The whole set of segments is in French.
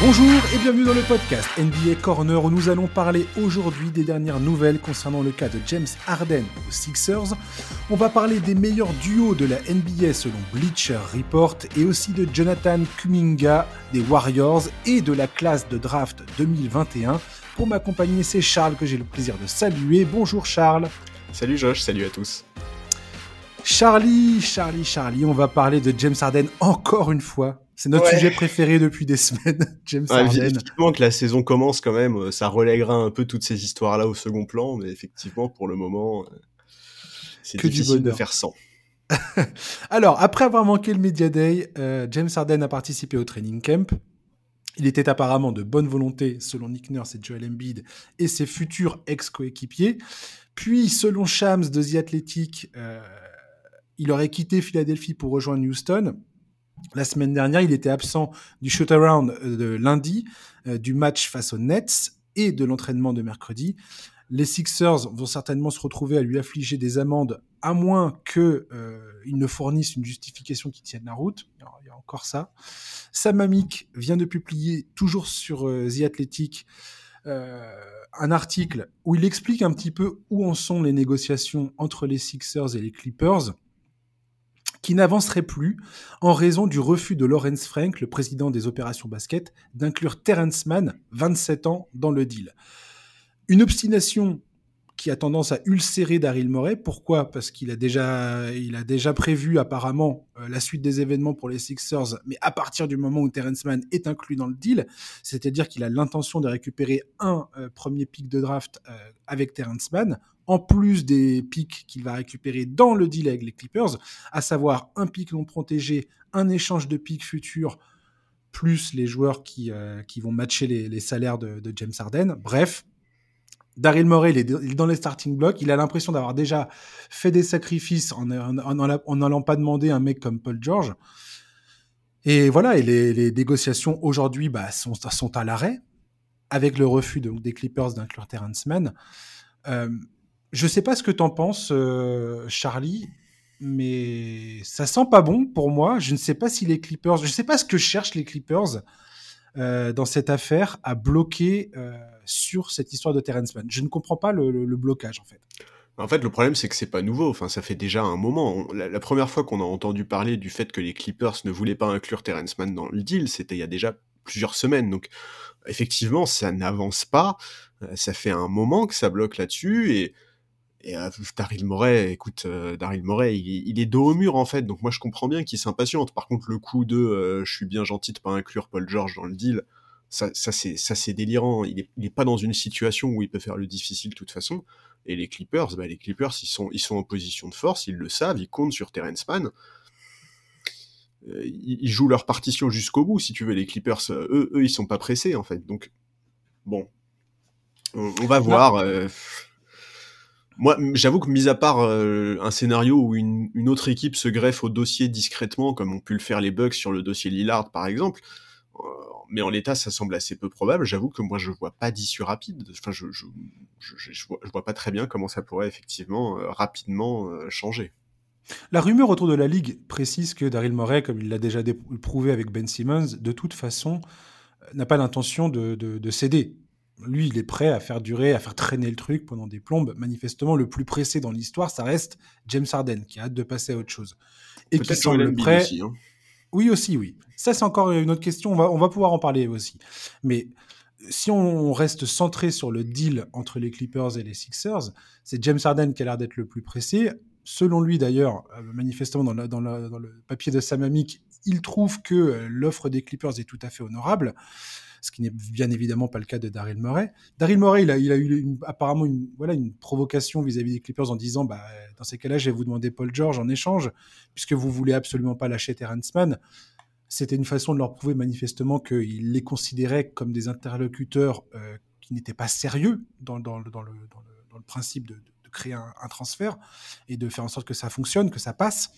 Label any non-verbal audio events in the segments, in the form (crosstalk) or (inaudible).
Bonjour et bienvenue dans le podcast NBA Corner où nous allons parler aujourd'hui des dernières nouvelles concernant le cas de James Harden aux Sixers. On va parler des meilleurs duos de la NBA selon Bleacher Report et aussi de Jonathan Kuminga des Warriors et de la classe de draft 2021. Pour m'accompagner, c'est Charles que j'ai le plaisir de saluer. Bonjour Charles. Salut Josh, salut à tous. Charlie, Charlie, Charlie, on va parler de James Harden encore une fois. C'est notre sujet préféré depuis des (laughs) semaines, James Harden. Effectivement que la saison commence quand même, euh, ça relèguera un peu toutes ces histoires-là au second plan, mais effectivement pour le moment, euh, c'est difficile de faire sans. (laughs) Alors, après avoir manqué le Media Day, euh, James Harden a participé au training camp. Il était apparemment de bonne volonté, selon Nick Nurse et Joel Embiid, et ses futurs ex-coéquipiers. Puis, selon Shams de The Athletic, il aurait quitté Philadelphie pour rejoindre Houston. La semaine dernière, il était absent du shoot-around euh, de lundi, euh, du match face aux Nets et de l'entraînement de mercredi. Les Sixers vont certainement se retrouver à lui affliger des amendes, à moins qu'ils euh, ne fournissent une justification qui tienne la route. Il y a encore ça. Sam Amick vient de publier, toujours sur The Athletic, un article où il explique un petit peu où en sont les négociations entre les Sixers et les Clippers qui n'avancerait plus en raison du refus de Lawrence Frank, le président des opérations basket, d'inclure Terrence Mann, 27 ans, dans le deal. Une obstination qui a tendance à ulcérer Daryl Morey. Pourquoi? Parce qu'il a déjà, il prévu apparemment euh, la suite des événements pour les Sixers, mais à partir du moment où Terrence Mann est inclus dans le deal, c'est-à-dire qu'il a l'intention de récupérer un euh, premier pick de draft euh, avec Terrence Mann, en plus des picks qu'il va récupérer dans le deal avec les Clippers, à savoir un pick non protégé, un échange de picks futurs, plus les joueurs qui, qui vont matcher les, salaires de, James Harden. Bref, Daryl Morey, il est, dans les starting blocks. Il a l'impression d'avoir déjà fait des sacrifices en n'allant pas demander un mec comme Paul George. Et voilà, les, négociations aujourd'hui bah, sont, sont, à l'arrêt, avec le refus des Clippers d'inclure Terrence Mann. Euh, je sais pas ce que tu en penses, euh, Charlie, mais ça sent pas bon pour moi. Je ne sais pas si les Clippers, je sais pas ce que cherchent les Clippers euh, dans cette affaire à bloquer euh, sur cette histoire de Terrence Mann. Je ne comprends pas le, blocage en fait. En fait, le problème, c'est que c'est pas nouveau. Enfin, ça fait déjà un moment. La, première fois qu'on a entendu parler du fait que les Clippers ne voulaient pas inclure Terrence Mann dans le deal, c'était il y a déjà plusieurs semaines. Donc, effectivement, ça n'avance pas. Ça fait un moment que ça bloque là-dessus et et euh, (laughs) Daryl Morey, écoute, euh, Daryl Morey, il, est dos au mur en fait, donc moi je comprends bien qu'il s'impatiente. Par contre, le coup de euh, je suis bien gentil de pas inclure Paul George dans le deal, ça, ça c'est ça c'est délirant. Il est, il est pas dans une situation où il peut faire le difficile de toute façon. Et les Clippers, bah, les Clippers, ils sont ils sont en position de force, ils le savent, ils comptent sur Terrence Mann. Euh, ils, jouent leur partition jusqu'au bout, si tu veux. Les Clippers, eux, eux, ils sont pas pressés en fait. Donc bon, on, on va voir. Moi, j'avoue que mis à part euh, un scénario où une, autre équipe se greffe au dossier discrètement, comme ont pu le faire les Bucks sur le dossier Lillard par exemple, euh, mais en l'état ça semble assez peu probable. J'avoue que moi je vois pas d'issue rapide. Enfin, je je, je, vois, pas très bien comment ça pourrait effectivement euh, rapidement changer. La rumeur autour de la ligue précise que Daryl Morey, comme il l'a déjà prouvé avec Ben Simmons, de toute façon n'a pas l'intention de céder lui, il est prêt à faire durer, à faire traîner le truc pendant des plombes. Manifestement, le plus pressé dans l'histoire, ça reste James Harden, qui a hâte de passer à autre chose. Et qui semble prêt. Aussi, hein. Oui, aussi, oui. Ça, c'est encore une autre question. On va, on va pouvoir en parler aussi. Mais si on reste centré sur le deal entre les Clippers et les Sixers, c'est James Harden qui a l'air d'être le plus pressé. Selon lui, d'ailleurs, euh, manifestement, dans, dans, le papier de Sam Amick, il trouve que euh, l'offre des Clippers est tout à fait honorable ce qui n'est bien évidemment pas le cas de Daryl Morey. Daryl Morey, il a, eu apparemment une, voilà, une provocation vis-à-vis des Clippers en disant bah, dans ces cas-là, je vais vous demander Paul George en échange, puisque vous voulez absolument pas lâcher Terrence Mann. C'était une façon de leur prouver manifestement qu'il les considérait comme des interlocuteurs euh, qui n'étaient pas sérieux dans, le, principe de, créer un, transfert et de faire en sorte que ça fonctionne, que ça passe.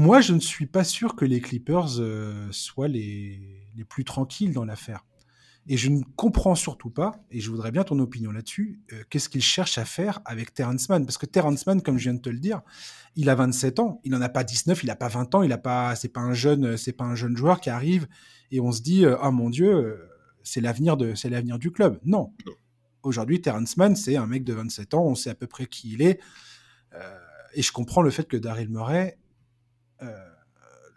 Moi, je ne suis pas sûr que les Clippers euh, soient les, les, plus tranquilles dans l'affaire. Et je ne comprends surtout pas, et je voudrais bien ton opinion là-dessus, euh, qu'est-ce qu'il cherche à faire avec Terrence Mann? Parce que Terrence Mann, comme je viens de te le dire, il a 27 ans, il n'en a pas 19, il n'a pas 20 ans, il a pas, c'est pas un jeune, c'est pas un jeune joueur qui arrive et on se dit, euh, oh mon Dieu, euh, c'est l'avenir de, c'est l'avenir du club. Non. Aujourd'hui, Terrence Mann, c'est un mec de 27 ans, on sait à peu près qui il est, et je comprends le fait que Daryl Murray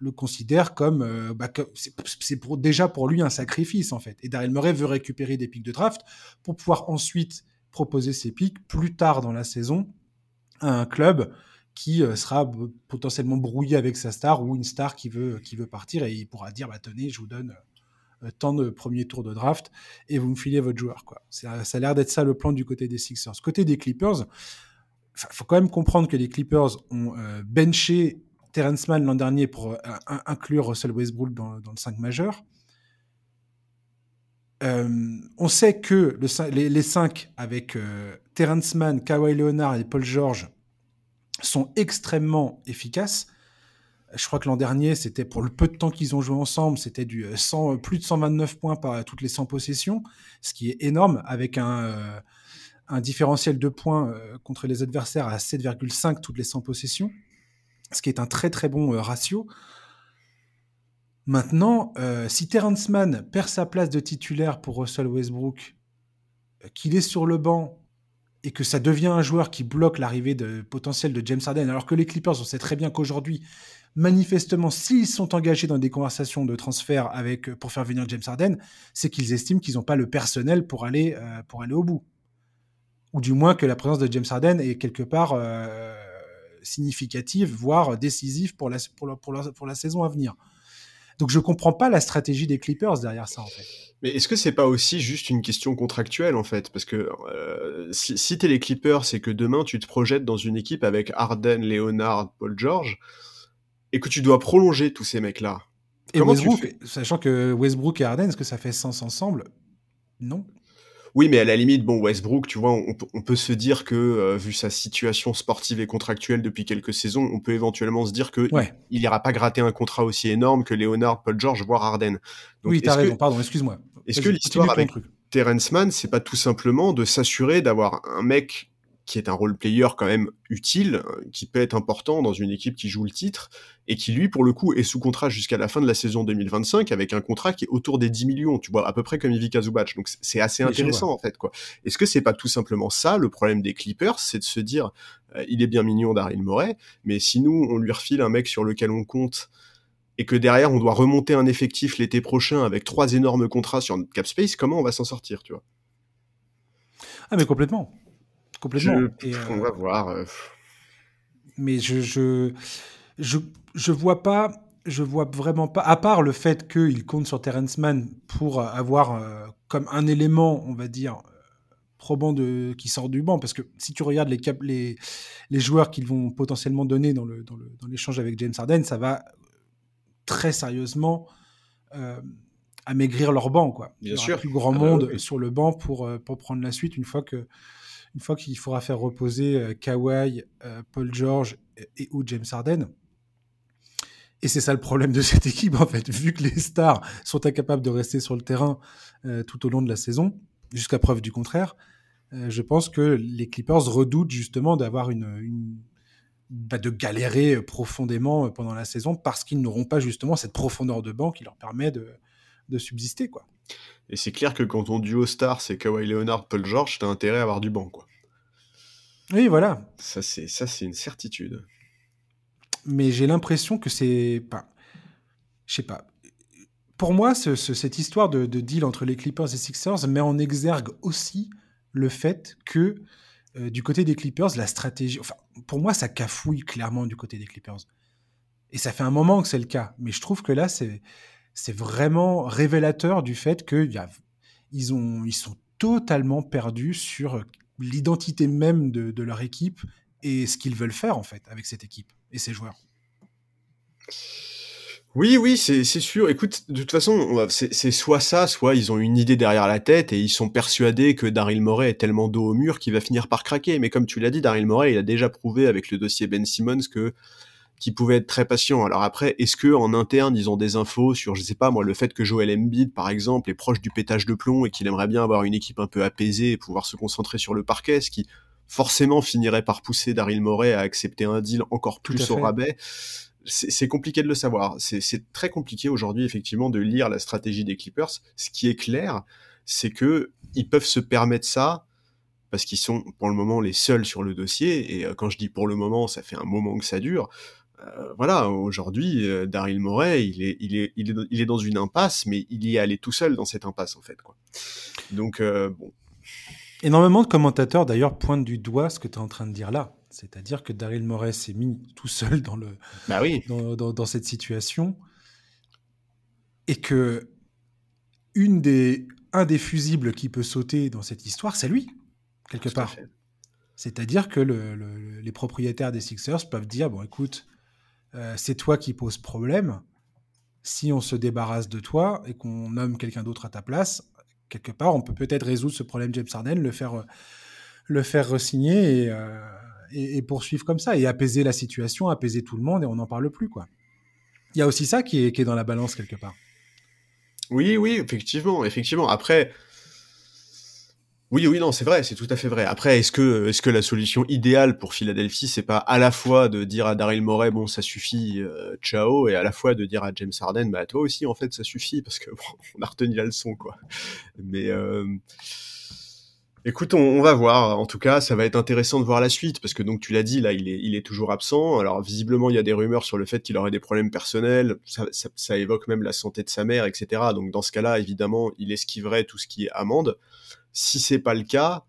le considère comme, euh, bah, c'est pour, déjà pour lui un sacrifice en fait. Et Daryl Murray veut récupérer des pics de draft pour pouvoir ensuite proposer ses pics plus tard dans la saison à un club qui euh, sera potentiellement brouillé avec sa star ou une star qui veut, qui veut partir et il pourra dire bah, tenez, je vous donne euh, tant de premiers tours de draft et vous me filez votre joueur. Quoi. Ça, a l'air d'être ça le plan du côté des Sixers. Côté des Clippers, il faut quand même comprendre que les Clippers ont benché Terence Mann l'an dernier pour euh, inclure Russell Westbrook dans, le 5 majeur. Euh, on sait que les, 5 avec euh, Terence Mann, Kawhi Leonard et Paul George sont extrêmement efficaces. Je crois que l'an dernier, c'était pour le peu de temps qu'ils ont joué ensemble, c'était du 100, plus de 129 points par toutes les 100 possessions, ce qui est énorme avec un, un différentiel de points contre les adversaires à 7,5 toutes les 100 possessions ce qui est un très très bon euh, ratio. Maintenant, euh, si Terrence Mann perd sa place de titulaire pour Russell Westbrook, euh, qu'il est sur le banc et que ça devient un joueur qui bloque l'arrivée de, potentielle de James Harden, alors que les Clippers, on sait très bien qu'aujourd'hui, manifestement, s'ils sont engagés dans des conversations de transfert avec, pour faire venir James Harden, c'est qu'ils estiment qu'ils n'ont pas le personnel pour aller, pour aller au bout. Ou du moins que la présence de James Harden est quelque part significative, voire décisive pour la, pour, pour, la, saison à venir. Donc je comprends pas la stratégie des Clippers derrière ça en fait. Mais est-ce que c'est pas aussi juste une question contractuelle en fait? Parce que euh, si, si es les Clippers, c'est que demain tu te projettes dans une équipe avec Harden, Leonard, Paul George, et que tu dois prolonger tous ces mecs-là. Et Westbrook, sachant que Westbrook et Harden, est-ce que ça fait sens ensemble? Non. Oui, mais à la limite, bon, Westbrook, tu vois, on, peut se dire que, euh, vu sa situation sportive et contractuelle depuis quelques saisons, on peut éventuellement se dire que il n'ira pas gratter un contrat aussi énorme que Leonard, Paul George, voire Harden. Donc, oui, t'as raison, pardon, excuse-moi. Est-ce que l'histoire avec Terence Mann, c'est pas tout simplement de s'assurer d'avoir un mec qui est un role player quand même utile, euh, qui peut être important dans une équipe qui joue le titre, et qui lui, pour le coup, est sous contrat jusqu'à la fin de la saison 2025 avec un contrat qui est autour des 10 millions, tu vois, à peu près comme Ivica Zubac. Donc c'est assez intéressant en fait, quoi. Est-ce que c'est pas tout simplement ça le problème des Clippers, c'est de se dire, euh, il est bien mignon Daryl Morey, mais si nous on lui refile un mec sur lequel on compte et que derrière on doit remonter un effectif l'été prochain avec trois énormes contrats sur notre cap space, comment on va s'en sortir, tu vois? Ah mais complètement complètement. on va voir. Euh, mais je, je, je, je, vois pas, je vois vraiment pas, à part le fait qu'il compte sur Terence Mann pour avoir euh, comme un élément, on va dire, probant de, qui sort du banc, parce que si tu regardes les, les, les joueurs qu'ils vont potentiellement donner dans l'échange dans dans avec James Harden, ça va très sérieusement euh, amaigrir leur banc. Quoi. Bien Il y sûr. plus grand ah bah monde sur le banc pour, pour prendre la suite une fois que une fois qu'il faudra faire reposer euh, Kawhi, euh, Paul George et, ou James Harden. Et c'est ça le problème de cette équipe, en fait. Vu que les stars sont incapables de rester sur le terrain euh, tout au long de la saison, jusqu'à preuve du contraire, je pense que les Clippers redoutent justement d'avoir une, bah, de galérer profondément pendant la saison parce qu'ils n'auront pas justement cette profondeur de banc qui leur permet de, de subsister, quoi. Et c'est clair que quand ton duo star c'est Kawhi Leonard, Paul George, t'as intérêt à avoir du banc, quoi. Oui, voilà. Ça, c'est ça, c'est une certitude. Mais j'ai l'impression que c'est pas, je sais pas. Pour moi, cette histoire de, deal entre les Clippers et Sixers met en exergue aussi le fait que euh, du côté des Clippers, la stratégie, enfin, pour moi, ça cafouille clairement du côté des Clippers. Et ça fait un moment que c'est le cas. Mais je trouve que là, c'est c'est vraiment révélateur du fait qu'ils ils sont totalement perdus sur l'identité même de, leur équipe et ce qu'ils veulent faire en fait avec cette équipe et ces joueurs. Oui, oui, c'est sûr. Écoute, de toute façon, c'est soit ça, soit ils ont une idée derrière la tête et ils sont persuadés que Daryl Morey est tellement dos au mur qu'il va finir par craquer. Mais comme tu l'as dit, Daryl Morey, il a déjà prouvé avec le dossier Ben Simmons que qui pouvaient être très patients. Alors après, est-ce que en interne ils ont des infos sur, je sais pas moi, le fait que Joel Embiid par exemple est proche du pétage de plomb et qu'il aimerait bien avoir une équipe un peu apaisée et pouvoir se concentrer sur le parquet, ce qui forcément finirait par pousser Daryl Morey à accepter un deal encore plus au rabais c'est compliqué de le savoir. C'est très compliqué aujourd'hui, effectivement, de lire la stratégie des Clippers. Ce qui est clair, c'est que ils peuvent se permettre ça parce qu'ils sont pour le moment les seuls sur le dossier. Et euh, quand je dis pour le moment, ça fait un moment que ça dure. Euh, voilà, aujourd'hui, euh, Daryl Morey, il est, il, est, il, est, il est dans une impasse, mais il y est allé tout seul dans cette impasse, en fait. Quoi. Donc, bon. Énormément de commentateurs, d'ailleurs, pointent du doigt ce que tu es en train de dire là. C'est-à-dire que Daryl Morey s'est mis tout seul dans, le, bah oui. dans, cette situation et que une des, un des fusibles qui peut sauter dans cette histoire, c'est lui, quelque part. C'est-à-dire que les propriétaires des Sixers peuvent dire, bon écoute, euh, c'est toi qui poses problème. Si on se débarrasse de toi et qu'on nomme quelqu'un d'autre à ta place, quelque part, on peut peut-être résoudre ce problème James Harden, le faire, le faire resigner et, euh, et, poursuivre comme ça et apaiser la situation, apaiser tout le monde et on n'en parle plus quoi. Il y a aussi ça qui est, qui est dans la balance quelque part. Oui, oui, effectivement, effectivement. Après, oui, oui, non, c'est vrai, c'est tout à fait vrai. Après, est-ce que, est-ce que la solution idéale pour Philadelphie, c'est pas à la fois de dire à Daryl Morey, bon, ça suffit, euh, ciao, et à la fois de dire à James Harden, bah toi aussi, en fait, ça suffit parce que (laughs) bon, on a retenu la leçon, quoi. Mais euh, Écoute, on, va voir. En tout cas, ça va être intéressant de voir la suite parce que donc tu l'as dit, là, il est, il est toujours absent. Alors visiblement, il y a des rumeurs sur le fait qu'il aurait des problèmes personnels. Ça, ça, évoque même la santé de sa mère, etc. Donc dans ce cas-là, évidemment, il esquiverait tout ce qui est amende. Si c'est pas le cas,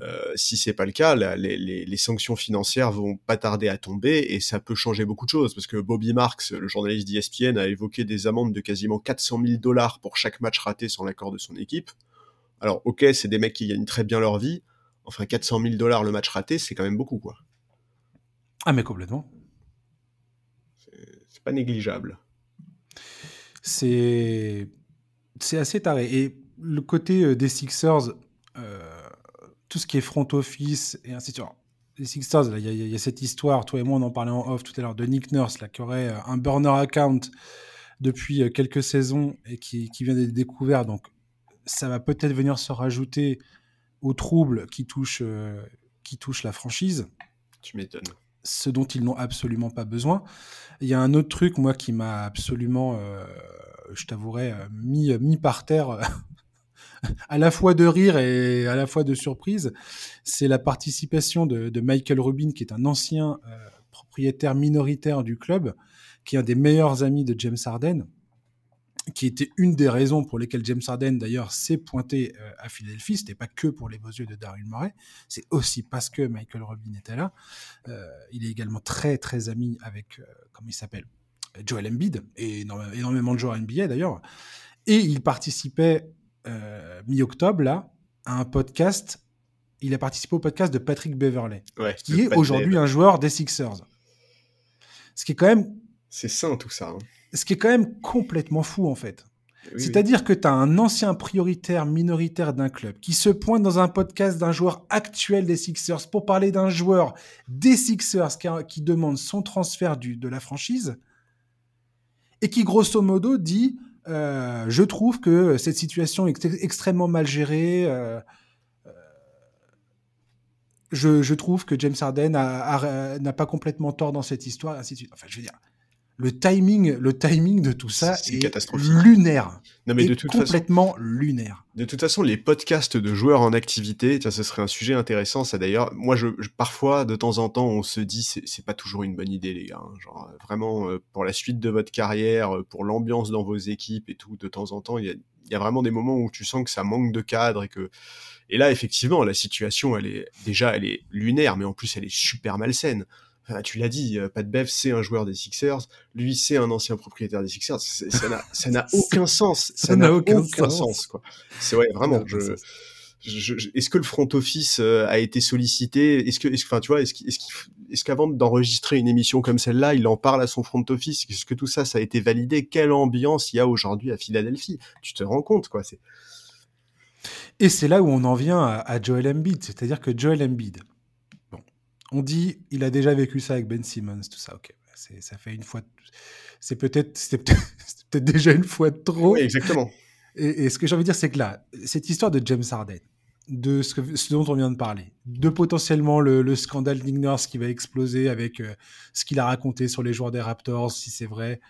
euh, si c'est pas le cas, les, les, les, sanctions financières vont pas tarder à tomber et ça peut changer beaucoup de choses parce que Bobby Marks, le journaliste d'ESPN, a évoqué des amendes de quasiment 400 000 dollars pour chaque match raté sans l'accord de son équipe. Alors, ok, c'est des mecs qui gagnent très bien leur vie. Enfin, 400 000 dollars le match raté, c'est quand même beaucoup, quoi. Ah, mais complètement. C'est pas négligeable. C'est c'est assez taré. Et le côté euh, des Sixers, euh, tout ce qui est front office et ainsi de suite. Les Sixers, il y, a cette histoire, toi et moi on en parlait en off tout à l'heure, de Nick Nurse, là, qui aurait euh, un burner account depuis quelques saisons et qui, qui vient d'être découvert. Donc ça va peut-être venir se rajouter aux troubles qui touchent, euh, qui touchent la franchise. Tu m'étonnes. Ce dont ils n'ont absolument pas besoin. Il y a un autre truc, moi, qui m'a absolument, euh, je t'avouerai, mis, mis par terre, (laughs) (laughs) à la fois de rire et à la fois de surprise. C'est la participation de, Michael Rubin, qui est un ancien propriétaire minoritaire du club, qui est un des meilleurs amis de James Harden qui était une des raisons pour lesquelles James Harden d'ailleurs s'est pointé euh, à Philadelphie. C'était pas que pour les beaux yeux de Daryl Morey, c'est aussi parce que Michael Robin était là. Euh, il est également très très ami avec, euh, comment il s'appelle, Joel Embiid et énormément de joueurs NBA d'ailleurs. Et il participait mi-octobre là à un podcast. Il a participé au podcast de Patrick Beverley, qui est aujourd'hui un joueur des Sixers. Ce qui est quand même. C'est sain tout ça. Hein ce qui est quand même complètement fou en fait. C'est-à-dire que tu as un ancien prioritaire minoritaire d'un club qui se pointe dans un podcast d'un joueur actuel des Sixers pour parler d'un joueur des Sixers qui, demande son transfert du, de la franchise et qui grosso modo dit euh, je trouve que cette situation est extrêmement mal gérée. Euh, euh, je, trouve que James Harden n'a pas complètement tort dans cette histoire, ainsi de suite. Enfin, je veux dire, le timing, le timing de tout ça est, lunaire. Non mais de toute complètement lunaire. De toute façon, les podcasts de joueurs en activité, ça, ce serait un sujet intéressant. Ça d'ailleurs, moi, je, parfois, de temps en temps, on se dit, c'est pas toujours une bonne idée, les gars. Hein. genre vraiment euh, pour la suite de votre carrière, euh, pour l'ambiance dans vos équipes et tout. De temps en temps, il y a, y a vraiment des moments où tu sens que ça manque de cadre et que et là, effectivement, la situation, elle est déjà, elle est lunaire, mais en plus, elle est super malsaine tu l'as dit, euh, Pat Bev, c'est un joueur des Sixers. Lui, c'est un ancien propriétaire des Sixers. Ça n'a (laughs) aucun sens. Ça n'a aucun, sens. quoi. C'est ouais, vraiment. Je, est-ce que le front office euh, a été sollicité? Est-ce que, enfin, tu vois, est-ce qu'avant d'enregistrer une émission comme celle-là, il en parle à son front office? Est-ce que tout ça, ça a été validé? Quelle ambiance il y a aujourd'hui à Philadelphie? Tu te rends compte, quoi. Et c'est là où on en vient à, à Joel Embiid, c'est-à-dire que Joel Embiid, on dit, il a déjà vécu ça avec Ben Simmons, tout ça, ok. ça fait une fois. C'est peut-être peut (laughs) déjà une fois de trop. Oui, exactement. Et, ce que j'ai envie de dire, c'est que là, cette histoire de James Harden, de ce, que, ce dont on vient de parler, de potentiellement le, scandale Nick qui va exploser avec euh, ce qu'il a raconté sur les joueurs des Raptors, si c'est vrai,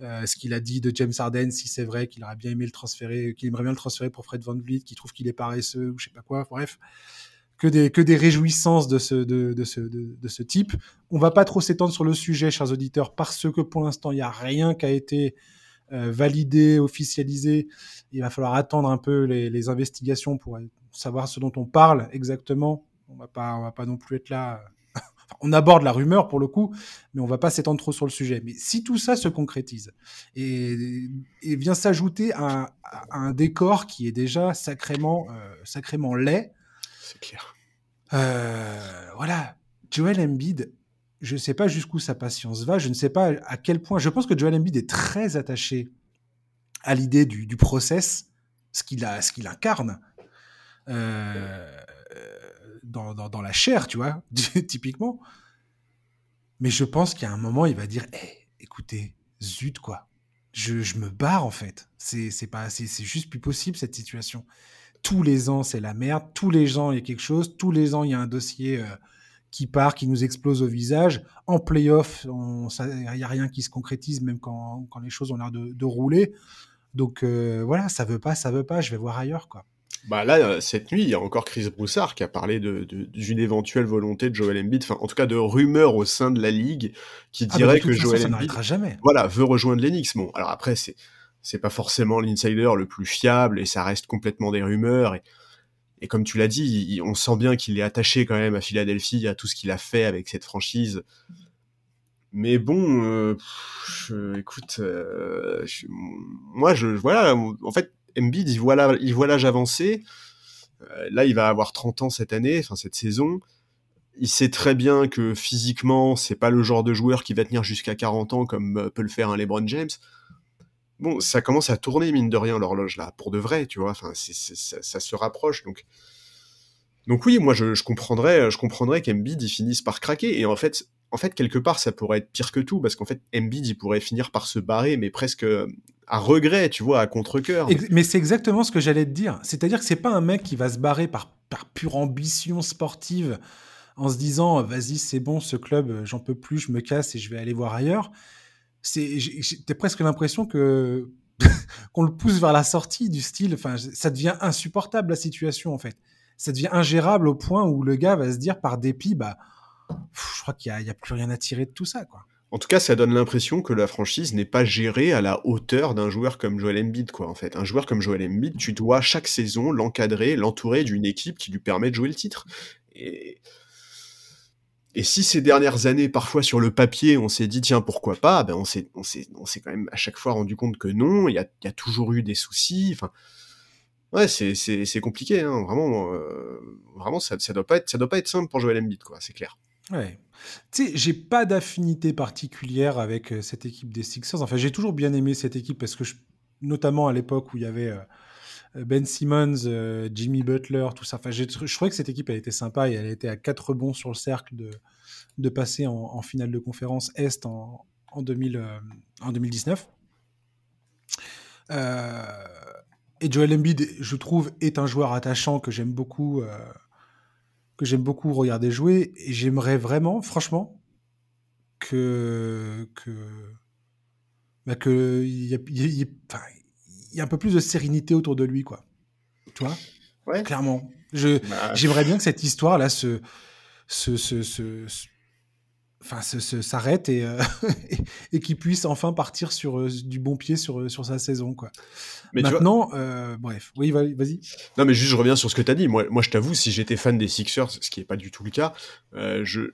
euh, ce qu'il a dit de James Harden, si c'est vrai, qu'il aurait bien aimé le transférer, qu'il aimerait bien le transférer pour Fred Van Vliet, qu'il trouve qu'il est paresseux ou je sais pas quoi, bref. Que des, que des réjouissances de ce, de, ce, de, ce type. On va pas trop s'étendre sur le sujet, chers auditeurs, parce que pour l'instant, il n'y a rien qui a été euh, validé, officialisé. Il va falloir attendre un peu les, les investigations pour savoir ce dont on parle exactement. On va pas, on va pas non plus être là. (laughs) on aborde la rumeur pour le coup, mais on va pas s'étendre trop sur le sujet. Mais si tout ça se concrétise et, et vient s'ajouter à, un décor qui est déjà sacrément, euh, sacrément laid. C'est clair. Euh, voilà, Joel Embiid, je ne sais pas jusqu'où sa patience va, je ne sais pas à quel point. Je pense que Joel Embiid est très attaché à l'idée du, process, ce qu'il qu'il incarne. Euh, dans, dans, la chair, tu vois, (laughs) typiquement. Mais je pense qu'à un moment, il va dire hey, écoutez, zut, quoi. Je, je me barre, en fait. C'est pas c'est juste plus possible, cette situation. Tous les ans, c'est la merde. Tous les ans, il y a quelque chose. Tous les ans, il y a un dossier euh, qui part, qui nous explose au visage. En playoff, il n'y a rien qui se concrétise, même quand, quand les choses ont l'air de, de, rouler. Donc euh, voilà, ça veut pas, ça veut pas, je vais voir ailleurs, quoi. Bah là, euh, cette nuit, il y a encore Chris Broussard qui a parlé d'une de, éventuelle volonté de Joel Embiid, enfin en tout cas de rumeurs au sein de la ligue qui ah, dirait que Joel Embiid, jamais. voilà, veut rejoindre l'Enix. Bon, alors après c'est c'est pas forcément l'insider le plus fiable et ça reste complètement des rumeurs et, comme tu l'as dit, on sent bien qu'il est attaché quand même à Philadelphie, à tout ce qu'il a fait avec cette franchise. Mais bon, euh, écoute, euh, moi je voilà, en fait Embiid, il voit l'âge avancé. Euh, là, il va avoir 30 ans cette année, enfin cette saison. Il sait très bien que physiquement, c'est pas le genre de joueur qui va tenir jusqu'à 40 ans comme euh, peut le faire un LeBron James. Bon, ça commence à tourner mine de rien l'horloge là, pour de vrai, tu vois. Enfin, ça, se rapproche donc. Donc oui, moi je, comprendrais, je comprendrais qu'Embiid il finisse par craquer. Et en fait, en fait, quelque part, ça pourrait être pire que tout, parce qu'en fait, Embiid, il pourrait finir par se barrer, mais presque à regret, tu vois, à contre-coeur. Mais c'est exactement ce que j'allais te dire. C'est-à-dire que c'est pas un mec qui va se barrer par, par pure ambition sportive en se disant vas-y, c'est bon, ce club, j'en peux plus, je me casse et je vais aller voir ailleurs. C'est, j'ai presque l'impression que (laughs) qu'on le pousse vers la sortie du style. Enfin, ça devient insupportable la situation en fait. Ça devient ingérable au point où le gars va se dire par dépit, bah je crois qu'il n'y a, plus rien à tirer de tout ça, quoi. En tout cas, ça donne l'impression que la franchise n'est pas gérée à la hauteur d'un joueur comme Joel Embiid, quoi. En fait, un joueur comme Joel Embiid, tu dois chaque saison l'encadrer, l'entourer d'une équipe qui lui permet de jouer le titre. Et et si ces dernières années, parfois sur le papier, on s'est dit tiens pourquoi pas, ben on s'est quand même à chaque fois rendu compte que non. Il y a, toujours eu des soucis. Enfin, ouais, c'est compliqué, hein. Vraiment, euh, vraiment ça ça doit pas être ça doit pas être simple pour Joel Embiid, quoi. C'est clair. Ouais. Tu sais, j'ai pas d'affinité particulière avec euh, cette équipe des Sixers. Enfin, j'ai toujours bien aimé cette équipe parce que, je, notamment à l'époque où il y avait euh, Ben Simmons, Jimmy Butler, tout ça. Enfin, je trouvais que cette équipe a été sympa et elle été à quatre bons sur le cercle de, de passer en, finale de conférence Est en, en, 2000, en 2019. et Joel Embiid, je trouve, est un joueur attachant que j'aime beaucoup que j'aime beaucoup regarder jouer et j'aimerais vraiment, franchement, que que que y, y, a un peu plus de sérénité autour de lui, quoi. Tu vois? Ouais. Clairement. Je bah, j'aimerais bien que cette histoire là se se, se, se, enfin, s'arrête et, euh, (laughs) et, qu'il puisse enfin partir sur euh, du bon pied sur, euh, sur sa saison. Quoi. Mais Maintenant, bref, oui, vas-y. Non, mais juste, je reviens sur ce que tu as dit. Moi, moi, je t'avoue, si j'étais fan des Sixers, ce qui n'est pas du tout le cas, je,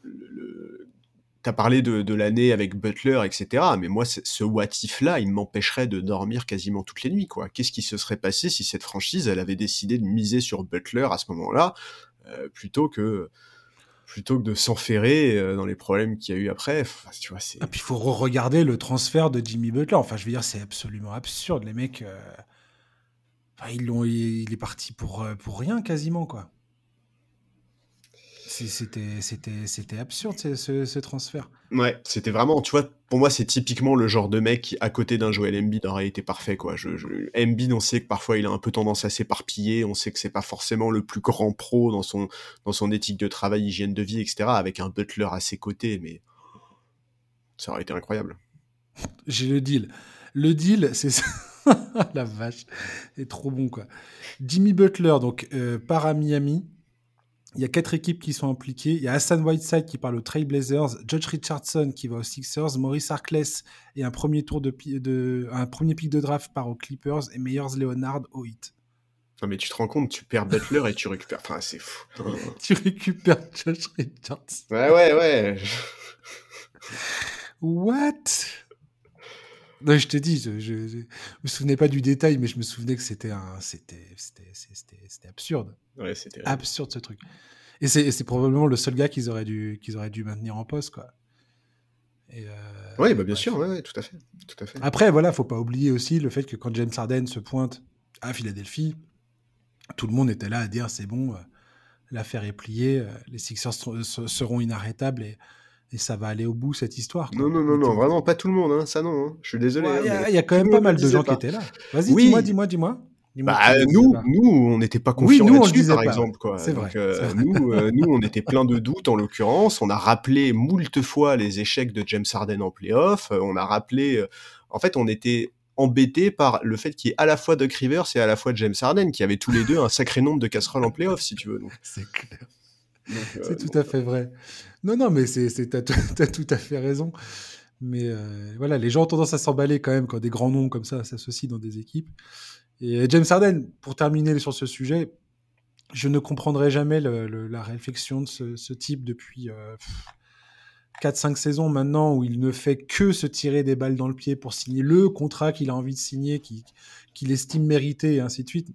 as parlé de, l'année avec Butler, etc. Mais moi, ce what if-là, il m'empêcherait de dormir quasiment toutes les nuits. quoi. Qu'est-ce qui se serait passé si cette franchise, avait décidé de miser sur Butler à ce moment-là, plutôt que plutôt que de s'enferrer euh, dans les problèmes qu'il y a eu après? Ah, puis il faut re-regarder le transfert de Jimmy Butler. Enfin, je veux dire, c'est absolument absurde. Les mecs, euh, il est parti pour, euh, pour rien quasiment, quoi. C'était, c'était, c'était absurde ce, ce, transfert. Ouais, c'était vraiment, tu vois, pour moi, c'est typiquement le genre de mec qui, à côté d'un Joel Embiid, aurait été parfait, quoi. Je, je, Embiid, on sait que parfois il a un peu tendance à s'éparpiller, on sait que c'est pas forcément le plus grand pro dans son, dans son éthique de travail, hygiène de vie, etc., avec un Butler à ses côtés, mais ça aurait été incroyable. J'ai le deal. Le deal, c'est ça. (laughs) La vache, c'est trop bon, quoi. Jimmy Butler, donc, euh, part à Miami il y a quatre équipes qui sont impliquées. Il y a Hassan Whiteside qui parle aux Trailblazers, Judge Richardson qui va aux Sixers, Maurice Harkless et un premier tour de, de un premier pick de draft part aux Clippers et Meyers Leonard au Heat. Non mais tu te rends compte, tu perds Butler et tu récupères. Enfin, c'est fou. (laughs) tu récupères Judge Richardson. Ouais, ouais, ouais. What? Non, je te dis, je, je, me souvenais pas du détail, mais je me souvenais que c'était un, c'était, c'était, absurde. Ouais, c'était absurde ce truc. Et c'est, probablement le seul gars qu'ils auraient dû, qu'ils auraient dû maintenir en poste, quoi. Euh, oui, bah bien sûr, ouais, tout à fait, tout à fait. Après, voilà, faut pas oublier aussi le fait que quand James Harden se pointe à Philadelphie, tout le monde était là à dire c'est bon, euh, l'affaire est pliée, euh, les Sixers seront inarrêtables et et ça va aller au bout cette histoire. Non, non, non, non, vraiment pas tout le monde, hein, ça non, hein. je suis désolé. Hein, il y, a quand même pas mal de gens qui étaient là. Vas-y, dis-moi, dis-moi, dis-moi. Bah, nous, nous, on n'était pas confiants oui, là-dessus, par exemple. Quoi. C'est vrai, euh, Nous, euh, (laughs) nous, on était plein de doutes, en l'occurrence. On a rappelé moult fois les échecs de James Harden en playoff. Euh, on a rappelé... en fait, on était embêté par le fait qu'il y ait à la fois Doc Rivers et à la fois James Harden, qui avaient tous les deux un sacré nombre de casseroles en playoff, si tu veux. C'est clair. C'est tout à fait vrai. Non, non, mais c'est, (laughs) t'as, tout à fait raison. Mais euh, voilà, les gens ont tendance à s'emballer quand même quand des grands noms comme ça s'associent dans des équipes. Et James Harden, pour terminer sur ce sujet, je ne comprendrai jamais la réflexion de ce, type depuis 4-5 euh, saisons maintenant où il ne fait que se tirer des balles dans le pied pour signer le contrat qu'il a envie de signer, qu'il, estime mérité et ainsi de suite.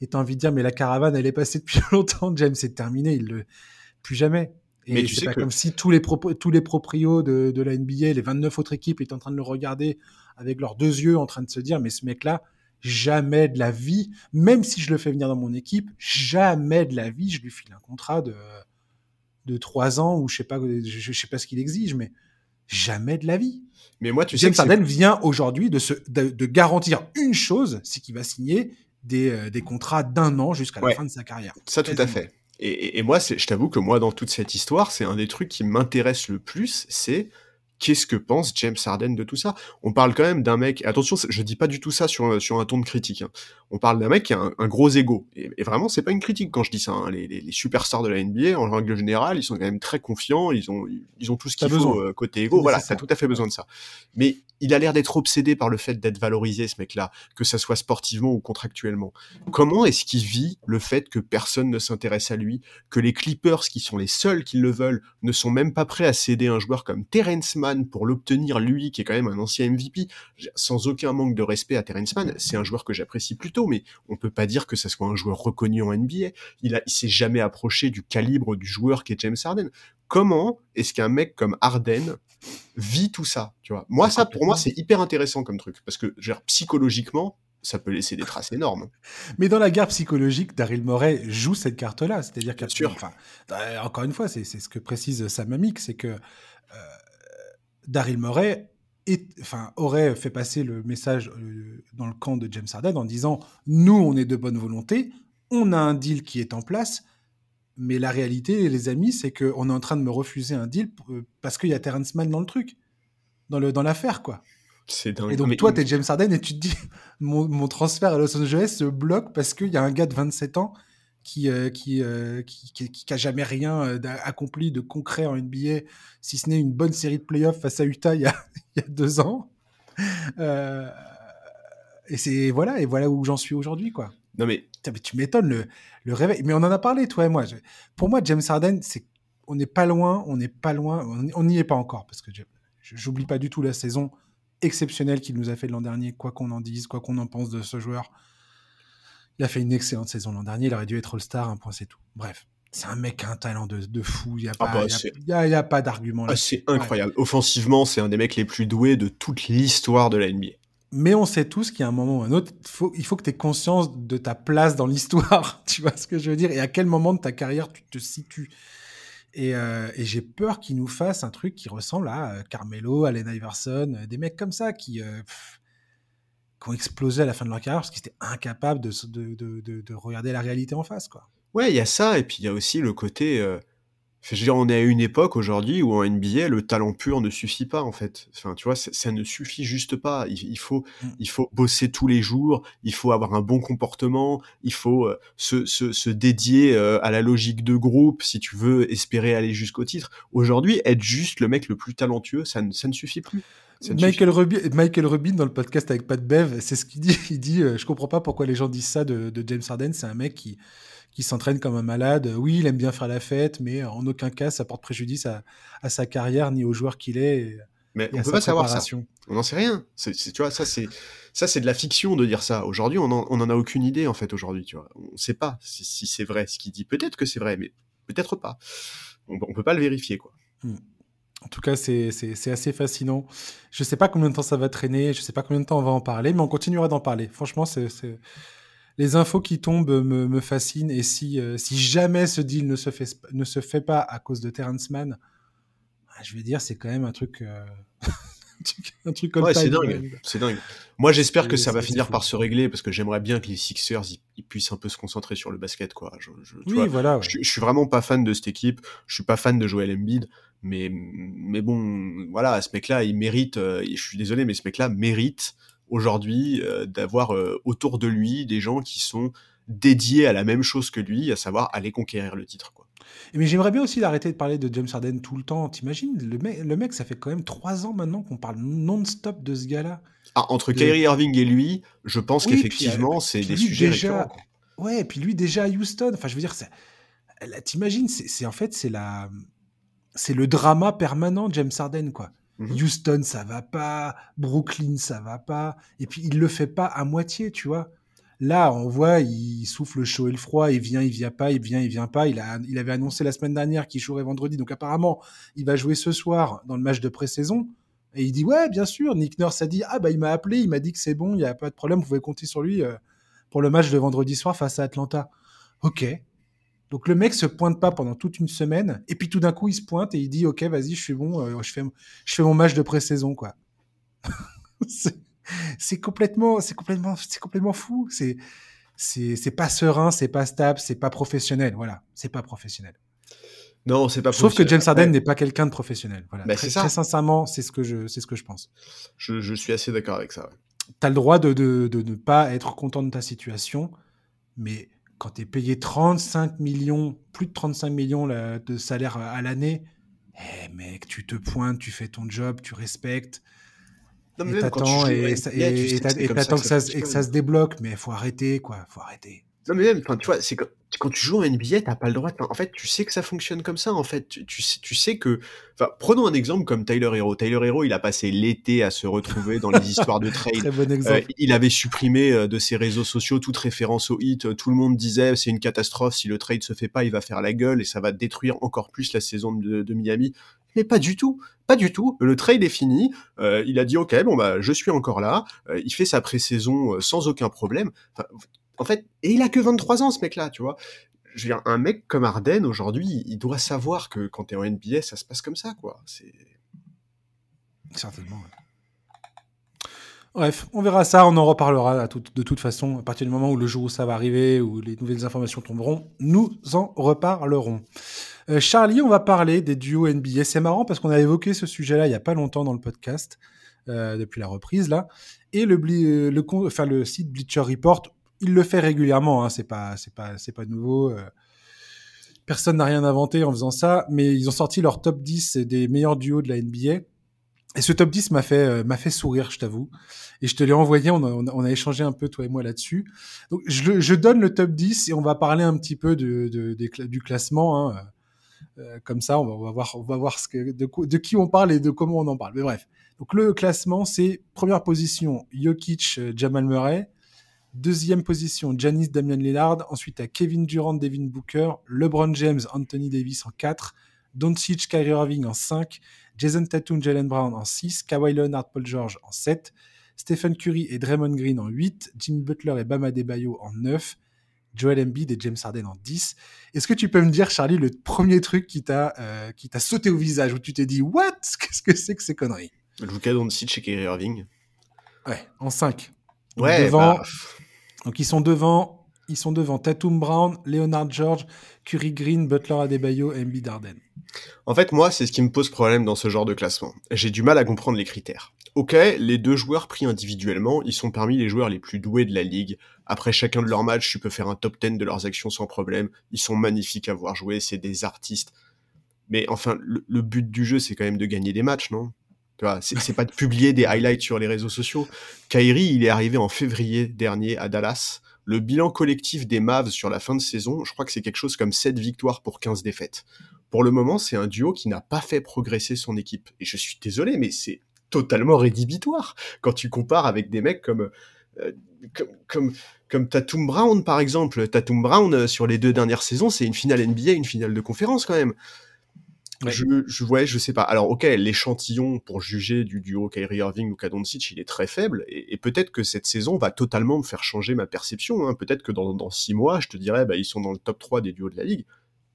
Et t'as envie de dire, mais la caravane, elle est passée depuis (laughs) longtemps, James, c'est terminé, il le, plus jamais. Et mais c'est pas comme si tous les, tous les proprios de, de, la NBA, les 29 autres équipes étaient en train de le regarder avec leurs deux yeux en train de se dire, mais ce mec-là, jamais de la vie, même si je le fais venir dans mon équipe, jamais de la vie, je lui file un contrat de, de 3 ans ou je sais pas, je, sais pas ce qu'il exige, mais jamais de la vie. Mais moi, tu James sais Harden vient aujourd'hui de, se, de, garantir une chose, c'est qu'il va signer des, euh, des contrats d'un an jusqu'à la fin de sa carrière. Ça, tout à fait. Et, et, moi, je t'avoue que moi, dans toute cette histoire, c'est un des trucs qui m'intéresse le plus, c'est qu'est-ce que pense James Harden de tout ça? On parle quand même d'un mec, attention, je dis pas du tout ça sur, sur un ton de critique, hein. on parle d'un mec qui a un, gros ego. Et, vraiment, c'est pas une critique quand je dis ça. Hein. Les, les, les, superstars de la NBA, en règle générale, ils sont quand même très confiants, ils ont, ils ont tout ce qu'il faut euh, côté ego. Voilà, t'as tout à fait besoin de ça. Mais il a l'air d'être obsédé par le fait d'être valorisé, ce mec-là, que ça soit sportivement ou contractuellement. Comment est-ce qu'il vit le fait que personne ne s'intéresse à lui, que les Clippers, qui sont les seuls qui le veulent, ne sont même pas prêts à céder un joueur comme Terrence Mann pour l'obtenir, lui, qui est quand même un ancien MVP, sans aucun manque de respect à Terrence Mann, c'est un joueur que j'apprécie plutôt, mais on peut pas dire que ça soit un joueur reconnu en NBA. Il a, il s'est jamais approché du calibre du joueur qu'est James Harden comment est-ce qu'un mec comme Arden vit tout ça, tu vois? Moi, ça, pour moi, c'est hyper intéressant comme truc, parce que, genre, psychologiquement, ça peut laisser des traces énormes. Mais dans la guerre psychologique, Daryl Morey joue cette carte-là, c'est-à-dire qu'à enfin, euh, encore une fois, c'est ce que précise Sam Amick, c'est que euh, Daryl Morey enfin, aurait fait passer le message euh, dans le camp de James Harden en disant nous, on est de bonne volonté, on a un deal qui est en place, mais la réalité, les amis, c'est qu'on est en train de me refuser un deal euh, parce qu'il y a Terrence Mann dans le truc, dans le dans l'affaire, quoi. C'est dingue. Et donc, toi, tu es James Harden et tu te dis, (laughs) mon, mon transfert à Los Angeles se bloque parce qu'il y a un gars de 27 ans qui, euh, euh, qui, qui, qui, a jamais rien accompli de concret en NBA, si ce n'est une bonne série de playoffs face à Utah il y a, (laughs) il y a deux ans. et c'est voilà, et voilà où j'en suis aujourd'hui, quoi. Non mais, tu m'étonnes le, le réveil. Mais on en a parlé toi et moi. pour moi, James Harden, c'est on n'est pas loin, on n'est pas loin, on n'y est pas encore parce que j'oublie pas du tout la saison exceptionnelle qu'il nous a fait l'an dernier, quoi qu'on en dise, quoi qu'on en pense de ce joueur. Il a fait une excellente saison l'an dernier, il aurait dû être All-Star, un point c'est tout. Bref, c'est un mec qui a un talent de, de fou, il n'y a, ah bah, a, pas d'argument. Ah, c'est incroyable. Offensivement, c'est un des mecs les plus doués de toute l'histoire de la NBA. Mais on sait tous qu'il y a un moment ou un autre, il faut que tu aies conscience de ta place dans l'histoire. (laughs) Tu vois ce que je veux dire Et à quel moment de ta carrière tu te situes Et, euh, j'ai peur qu'il nous fasse un truc qui ressemble à euh, Carmelo, Allen Iverson, euh, des mecs comme ça qui, ont explosé à la fin de leur carrière parce qu'ils étaient incapables de, de regarder la réalité en face. Quoi. Ouais, il y a ça, et puis il y a aussi le côté. Je veux dire, on est à une époque aujourd'hui où en NBA, le talent pur ne suffit pas, en fait. Enfin, tu vois, ça, ne suffit juste pas. Il, il faut, Mm. il faut bosser tous les jours, il faut avoir un bon comportement, il faut euh, se, se, se dédier euh, à la logique de groupe si tu veux espérer aller jusqu'au titre. Aujourd'hui, être juste le mec le plus talentueux, ça ne, ça ne suffit plus. Michael Rubin, Michael Rubin, dans le podcast avec Pat Bev, c'est ce qu'il dit. Il dit euh, Je comprends pas pourquoi les gens disent ça de, de James Harden. C'est un mec qui, qui s'entraîne comme un malade. Oui, il aime bien faire la fête, mais en aucun cas ça porte préjudice à, à sa carrière ni au joueur qu'il est. Mais on à peut pas savoir ça. On n'en sait rien. C'est, tu vois, ça c'est, ça c'est de la fiction de dire ça. Aujourd'hui, on en, on en a aucune idée en fait. Aujourd'hui, tu vois, on sait pas si, si c'est vrai ce qu'il dit. Peut-être que c'est vrai, mais peut-être pas. On, on peut pas le vérifier quoi. En tout cas, c'est assez fascinant. Je sais pas combien de temps ça va traîner, je sais pas combien de temps on va en parler, mais on continuera d'en parler. Franchement, c'est- les infos qui tombent me, me fascinent. Et si, euh, si jamais ce deal ne se, fait, ne se fait pas à cause de Terrence Mann, ah, je vais dire, c'est quand même un truc. euh, (laughs) un truc- all Ouais, c'est dingue. C'est dingue. Moi, j'espère que ça va finir par se régler parce que j'aimerais bien que les Sixers ils, ils puissent un peu se concentrer sur le basket quoi. Je, je- Oui, vois, voilà. ouais. je, je suis vraiment pas fan de cette équipe. Je suis pas fan de Joel Embiid. Mais, mais bon, voilà, ce mec-là, il mérite. euh, je suis désolé, mais ce mec-là mérite aujourd'hui euh, d'avoir euh, autour de lui des gens qui sont dédiés à la même chose que lui, à savoir aller conquérir le titre. Quoi. Mais j'aimerais bien aussi arrêter de parler de James Harden tout le temps. T'imagines, le mec, le mec, ça fait quand même trois ans maintenant qu'on parle non-stop de ce gars-là. Ah, entre De- Kyrie Irving et lui, je pense Oui, qu'effectivement, puis, c'est des sujets déjà- récurrents. quoi. Ouais, et puis lui déjà à Houston. Enfin, je veux dire, t'imagines, c'est c'est- en fait, c'est la, c'est le drama permanent de James Harden, quoi. Mhm. Houston, ça va pas. Brooklyn, ça va pas. Et puis il le fait pas à moitié, tu vois. Là, on voit, il souffle le chaud et le froid, il vient, il vient pas, il vient, il vient pas. Il, a, il avait annoncé la semaine dernière qu'il jouerait vendredi, donc apparemment, il va jouer ce soir dans le match de pré-saison. Et il dit, ouais, bien sûr. Nick Nurse a dit, ah bah il m'a appelé, il m'a dit que c'est bon, il n'y a pas de problème, vous pouvez compter sur lui euh, pour le match de vendredi soir face à Atlanta. Ok. Donc le mec se pointe pas pendant toute une semaine, et puis tout d'un coup il se pointe et il dit, ok, vas-y, je suis bon, euh, je fais, je fais mon match de pré-saison, quoi. (laughs) c'est complètement, c'est complètement, c'est complètement fou. C'est, c'est, c'est pas serein, c'est pas stable, c'est pas professionnel. Voilà, c'est pas professionnel. Non, c'est pas Sauf que. James Harden n'est pas quelqu'un de professionnel. Voilà. Bah, très, ça. très sincèrement, c'est ce que je, c'est ce que je pense. Je, je suis assez d'accord avec ça. ouais. T'as le droit de, de, de ne pas être content de ta situation, mais quand t'es payé 35 millions, plus de 35 millions là, de salaire à l'année, eh mec, tu te pointes, tu fais ton job, tu respectes. Non, mais et tu t'attends et, tu que et ça, ça se débloque, mais faut arrêter, quoi. Faut arrêter. Non, mais même, tu vois, c'est quand, quand tu joues en NBA, t'as pas le droit. En fait, tu sais que ça fonctionne comme ça. En fait, tu, tu sais, tu sais que. Enfin, prenons un exemple comme Tyler Hero. Tyler Hero, il a passé l'été à se retrouver dans les histoires de (laughs) trade. Très bon Euh, exemple. il avait supprimé euh, de ses réseaux sociaux toute référence au hit. Euh, Tout le monde disait c'est une catastrophe. Si le trade se fait pas, il va faire la gueule et ça va détruire encore plus la saison de, de Miami. Mais pas du tout, pas du tout. Le trade est fini. Euh, il a dit ok, bon bah je suis encore là. Euh, il fait sa pré-saison euh, sans aucun problème. Enfin, en fait, et il a que 23 ans ce mec-là, tu vois. Je un mec comme Arden aujourd'hui, il doit savoir que quand t'es en NBA, ça se passe comme ça, quoi. C'est Certainement. Bref, on verra ça, on en reparlera de toute façon. À partir du moment où le jour où ça va arriver, où les nouvelles informations tomberont, nous en reparlerons. Euh, Charlie, on va parler des duos NBA. C'est marrant parce qu'on a évoqué ce sujet-là il n'y a pas longtemps dans le podcast, euh, depuis la reprise là. Et le, euh, le, le site Bleacher Report, il le fait régulièrement. Hein, c'est pas, c'est pas, c'est pas nouveau. euh. personne n'a rien inventé en faisant ça, mais ils ont sorti leur top 10 des meilleurs duos de la NBA. Et ce top 10 m'a fait, euh, m'a fait sourire, je t'avoue. Et je te l'ai envoyé, on a, échangé un peu, toi et moi, là-dessus. Donc, je, donne le top 10 et on va parler un petit peu du classement. hein. Euh, comme ça, on va, voir, on va voir de, de qui on parle et de comment on en parle. Mais bref. Donc, le classement, c'est première position, Jokic, Jamal Murray. Deuxième position, Janis Damian Lillard. Ensuite, à Kevin Durant, Devin Booker. LeBron James, Anthony Davis en 4. Doncic, Kyrie Irving en 5. Jason Tatum, Jalen Brown en 6, Kawhi Leonard, Paul George en 7, Stephen Curry et Draymond Green en 8, Jimmy Butler et Bam Adebayo en 9, Joel Embiid et James Harden en 10. Est-ce que tu peux me dire, Charlie, le premier truc qui t'a euh, qui t'a sauté au visage, où tu t'es dit, what? (laughs) Qu'est-ce que c'est que ces conneries? Luka Doncic et Kyrie Irving. Ouais, en 5. Ouais, devant, bah, Donc ils sont devant, ils devant Tatum Brown, Leonard George, Curry Green, Butler Adebayo et Embiid Harden. En fait, moi, c'est ce qui me pose problème dans ce genre de classement. J'ai du mal à comprendre les critères. Ok, les deux joueurs pris individuellement, ils sont parmi les joueurs les plus doués de la ligue. Après chacun de leurs matchs, tu peux faire un top 10 de leurs actions sans problème. Ils sont magnifiques à voir jouer, c'est des artistes. Mais enfin, le but du jeu, c'est quand même de gagner des matchs, non? C'est pas de publier des highlights sur les réseaux sociaux. Kyrie, il est arrivé en février dernier à Dallas. Le bilan collectif des Mavs sur la fin de saison, je crois que c'est quelque chose comme 7 victoires pour 15 défaites. Pour le moment, c'est un duo qui n'a pas fait progresser son équipe. Et je suis désolé, mais c'est totalement rédhibitoire quand tu compares avec des mecs comme euh, comme comme Tatum Brown par exemple. Tatum Brown euh, sur les deux dernières saisons, c'est une finale NBA, une finale de conférence quand même. Ouais. Je, je, ouais, je sais pas. Alors, ok, l'échantillon pour juger du duo Kyrie Irving ou Doncic, il est très faible, et, et peut-être que cette saison va totalement me faire changer ma perception. Hein. Peut-être que dans, dans six mois, je te dirais, bah, ils sont dans le top 3 des duos de la ligue.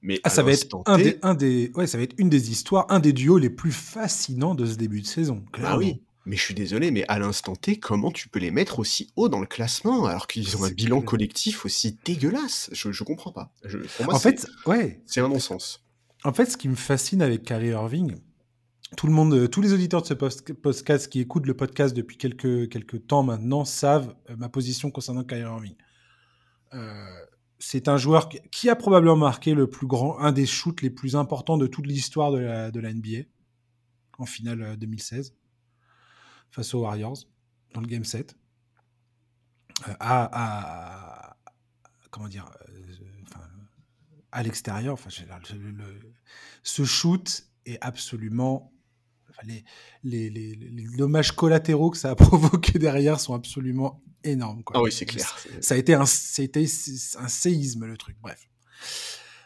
Mais Ah, ça va être un des, un des, ouais, ça va être une des histoires, un des duos les plus fascinants de ce début de saison. Bah clairement. oui, mais je suis désolé, mais à l'instant T, comment tu peux les mettre aussi haut dans le classement alors qu'ils ont un bilan collectif aussi dégueulasse? Je, je comprends pas. Je, pour moi, En fait, ouais. c'est un non-sens. En fait, ce qui me fascine avec Kyrie Irving, tout le monde, euh, tous les auditeurs de ce podcast qui écoutent le podcast depuis quelques, quelques temps maintenant savent euh, ma position concernant Kyrie Irving. Euh, c'est un joueur qui, a probablement marqué le plus grand, un des shoots les plus importants de toute l'histoire de la, NBA en finale euh, 2016 face aux Warriors dans le game 7. Euh, à, comment dire à l'extérieur enfin, le- le- ce shoot est absolument enfin, les, les, les, les dommages collatéraux que ça a (laughs) provoqué derrière sont absolument énormes quoi. Ah oui, c'est clair. ça a été un, ça a été un séisme le truc. Bref.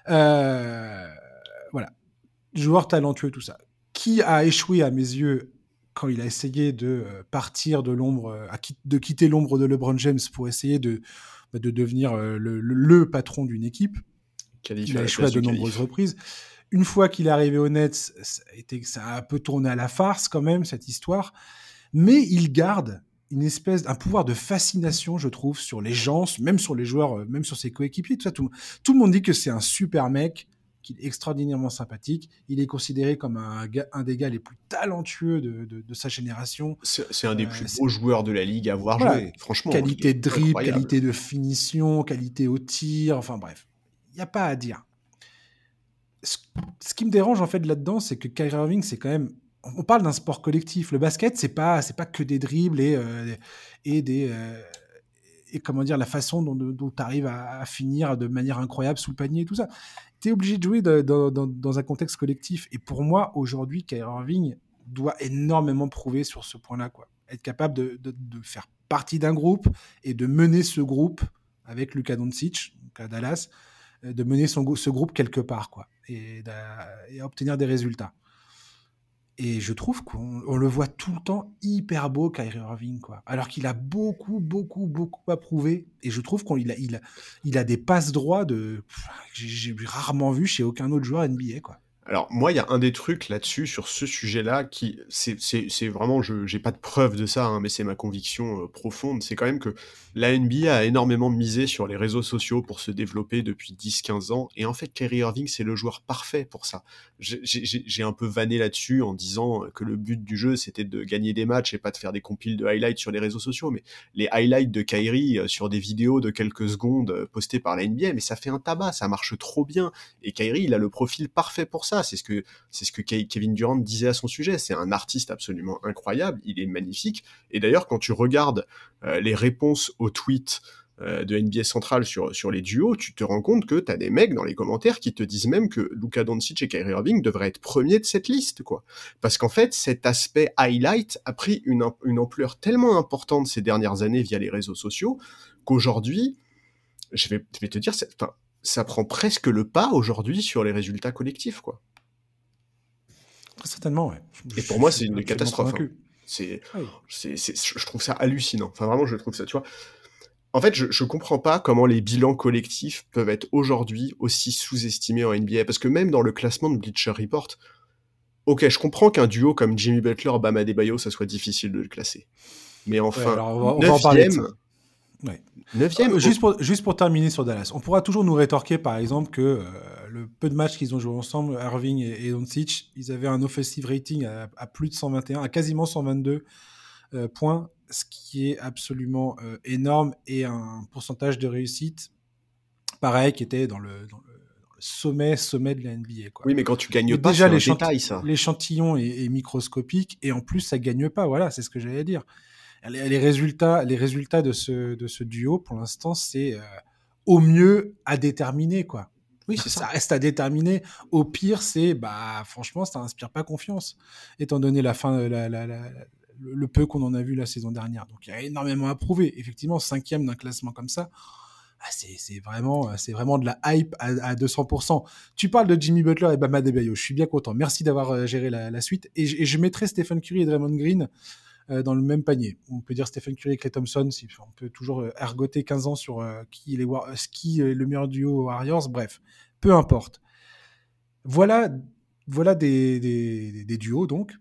Euh, voilà. Joueur talentueux, tout ça. Qui a échoué à mes yeux quand il a essayé de euh, partir de l'ombre, euh, de quitter l'ombre de LeBron James pour essayer de, bah, de devenir le patron d'une équipe? Il a échoué à de nombreuses reprises. Une fois qu'il est arrivé aux Nets, ça a, été, ça a un peu tourné à la farce quand même, cette histoire. Mais il garde une espèce, un pouvoir de fascination, je trouve, sur les gens, même sur les joueurs, euh, même sur ses coéquipiers. Tout, ça, tout, tout le monde dit que c'est un super mec, qu'il est extraordinairement sympathique. Il est considéré comme un, des gars les plus talentueux de, de- de sa génération. C'est un des Euh, plus beaux joueurs de la ligue à avoir Voilà. joué. Franchement, qualité il est de dribble, qualité de finition, qualité au tir, enfin bref. N'y a pas à dire. Ce, qui me dérange en fait là-dedans, c'est que Kyrie Irving, c'est quand même. On parle d'un sport collectif. Le basket, c'est pas, c'est pas que des dribbles et, euh, et des. euh, et comment dire, la façon dont, dont tu arrives à, finir de manière incroyable sous le panier et tout ça. Tu es obligé de jouer dans, un contexte collectif. Et pour moi, aujourd'hui, Kyrie Irving doit énormément prouver sur ce point-là. quoi. Être capable de, faire partie d'un groupe et de mener ce groupe avec Luka Doncic, donc à Dallas, de mener son, ce groupe quelque part quoi, et, obtenir des résultats. Et je trouve qu'on on le voit tout le temps hyper beau, Kyrie Irving, quoi. Alors qu'il a beaucoup, beaucoup, beaucoup à prouver. Et je trouve qu'il a, il a, il a des passes droits de, que j'ai rarement vu chez aucun autre joueur NBA, quoi. Alors moi, il y a un des trucs là-dessus, sur ce sujet-là, qui c'est vraiment, je j'ai pas de preuve de ça, hein, mais c'est ma conviction euh, profonde, c'est quand même que la NBA a énormément misé sur les réseaux sociaux pour se développer depuis 10-15 ans, et en fait, Kyrie Irving, c'est le joueur parfait pour ça. J'ai- un peu vanné là-dessus en disant que le but du jeu, c'était de gagner des matchs et pas de faire des compiles de highlights sur les réseaux sociaux, mais les highlights de Kyrie euh, sur des vidéos de quelques secondes euh, postées par la NBA, mais ça fait un tabac, ça marche trop bien, et Kyrie, il a le profil parfait pour ça. C'est ce que c'est ce que Ke- Kevin Durant disait à son sujet. C'est un artiste absolument incroyable. Il est magnifique. Et d'ailleurs, quand tu regardes euh, les réponses aux tweets euh, de NBA Central sur, sur les duos, tu te rends compte que t'as des mecs dans les commentaires qui te disent même que Luka Doncic et Kyrie Irving devraient être premiers de cette liste, quoi. Parce qu'en fait, cet aspect highlight a pris une, une ampleur tellement importante ces dernières années via les réseaux sociaux qu'aujourd'hui, je vais, je vais te dire, enfin, ça prend presque le pas aujourd'hui sur les résultats collectifs, quoi. Très certainement, ouais. Et Je- pour moi, c'est une catastrophe. C'est, Ah oui. c'est- je trouve ça hallucinant. Enfin, vraiment, je trouve ça, tu vois. En fait, je, je comprends pas comment les bilans collectifs peuvent être aujourd'hui aussi sous-estimés en NBA. Parce que même dans le classement de Bleacher Report, ok, je comprends qu'un duo comme Jimmy Butler, Bam Adebayo, ça soit difficile de le classer. Mais enfin, Ouais, alors, on va- on va en parler neuvième, Ouais. neuvième, Euh, juste, pour, juste pour terminer sur Dallas, on pourra toujours nous rétorquer par exemple que euh, le peu de matchs qu'ils ont joué ensemble, Irving et, et Doncic, ils avaient un offensive rating à, à plus de 121, à quasiment 122 euh, points, ce qui est absolument euh, énorme et un pourcentage de réussite pareil qui était dans le, dans sommet sommet de la NBA. Quoi. Oui, mais quand tu gagnes Mais pas, déjà. L'échantillon est, est microscopique et en plus, ça gagne pas. Voilà, c'est ce que j'allais dire. Les, les résultats, les résultats de ce, de ce duo, pour l'instant, c'est euh, au mieux à déterminer, quoi. Oui, c'est Ça ça. reste à déterminer. Au pire, c'est, bah, franchement, ça inspire pas confiance, étant donné la fin, la, la- la- le peu qu'on en a vu la saison dernière. Donc, il y a énormément à prouver. Effectivement, cinquième d'un classement comme ça, ah, c'est vraiment, c'est vraiment de la hype à, à 200%. Tu parles de Jimmy Butler et Bama Debayo. Je suis bien content. Merci d'avoir euh, géré la, suite. Et, je- et je mettrai Stephen Curry et Draymond Green euh, dans le même panier. On peut dire Stephen Curry et Clay Thompson. Si, on peut toujours euh, ergoter 15 ans sur euh, qui, est euh, le meilleur duo Warriors. Bref, peu importe. Voilà, voilà des- des duos, donc.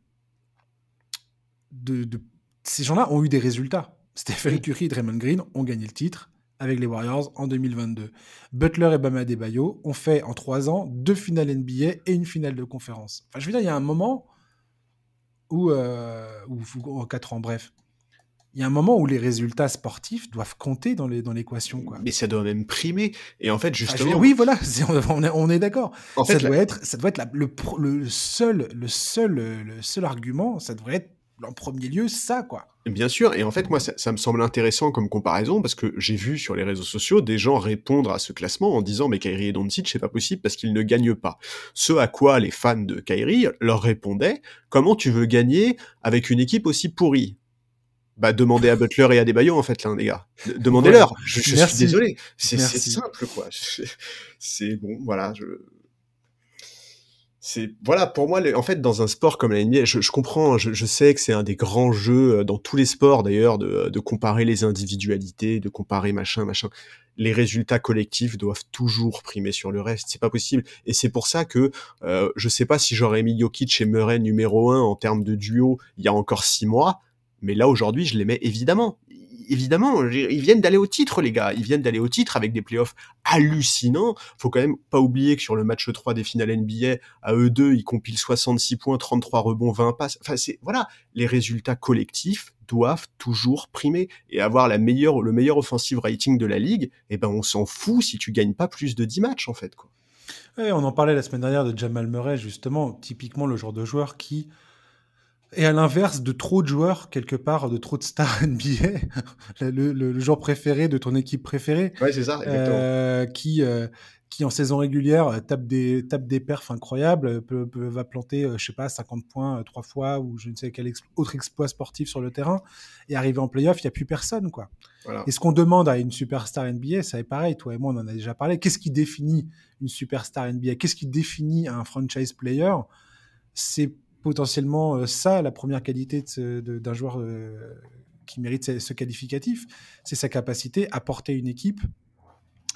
De, de- ces gens-là ont eu des résultats. Stephen. Curry et Draymond Green ont gagné le titre avec les Warriors en 2022. Butler et Bama Debayo ont fait en trois ans deux finales NBA et une finale de conférence. Enfin, je veux dire, il y a un moment où, euh, en quatre ans, bref, il y a un moment où les résultats sportifs doivent compter dans dans l'équation, quoi. Mais ça doit même primer. Et en fait, justement, dire, oui, voilà, (laughs) on est, on est d'accord. Ça fait, la- doit être, ça doit être la- le, seul, le seul, le seul argument. Ça devrait être en premier lieu ça, quoi. Bien sûr, et en fait, moi, ça, ça me semble intéressant comme comparaison parce que j'ai vu sur les réseaux sociaux des gens répondre à ce classement en disant mais Kyrie et Doncic, c'est pas possible parce qu'ils ne gagnent pas. Ce à quoi les fans de Kyrie leur répondaient comment tu veux gagner avec une équipe aussi pourrie? Bah, demandez à Butler et à Debayo, en fait, là, les gars. Demandez-leur. Je, je suis désolé. C'est simple, quoi. (laughs) C'est bon, voilà. Je... C'est voilà pour moi en fait dans un sport comme la je, je comprends je, je sais que c'est un des grands jeux euh, dans tous les sports d'ailleurs de, de comparer les individualités de comparer machin machin. Les résultats collectifs doivent toujours primer sur le reste c'est pas possible. Et c'est pour ça que euh, je sais pas si j'aurais mis Jokic et Murray numéro un en termes de duo il y a encore six mois mais là aujourd'hui je les mets évidemment évidemment ils viennent d'aller au titre les gars. Ils viennent d'aller au titre avec des playoffs hallucinants. Faut quand même pas oublier que sur le match 3 des finales NBA à eux deux ils compilent 66 points 33 rebonds 20 passes. Enfin c'est voilà. Les résultats collectifs doivent toujours primer et avoir la meilleure le meilleur offensive rating de la ligue. Et ben on s'en fout si tu gagnes pas plus de 10 matchs en fait quoi. Ouais, on en parlait la semaine dernière de Jamal Murray, justement, typiquement le genre de joueur qui est à l'inverse de trop de joueurs, quelque part, de trop de stars (laughs) NBA, le, le- le joueur préféré de ton équipe préférée, ouais c'est ça euh, qui, euh, qui en saison régulière euh, tape des, tape des perfs incroyables, euh, peut, peut- va planter, euh, je sais pas, 50 points trois fois ou je ne sais quel autre exploit sportif sur le terrain, et arriver en playoff, il n'y a plus personne, quoi. voilà. Et ce qu'on demande à une superstar NBA, ça est pareil, toi et moi, on en a déjà parlé. Qu'est-ce qui définit une superstar NBA Qu'est-ce qui définit un franchise player? C'est potentiellement euh, ça, la première qualité d'un joueur euh, qui mérite ce, qualificatif. C'est sa capacité à porter une équipe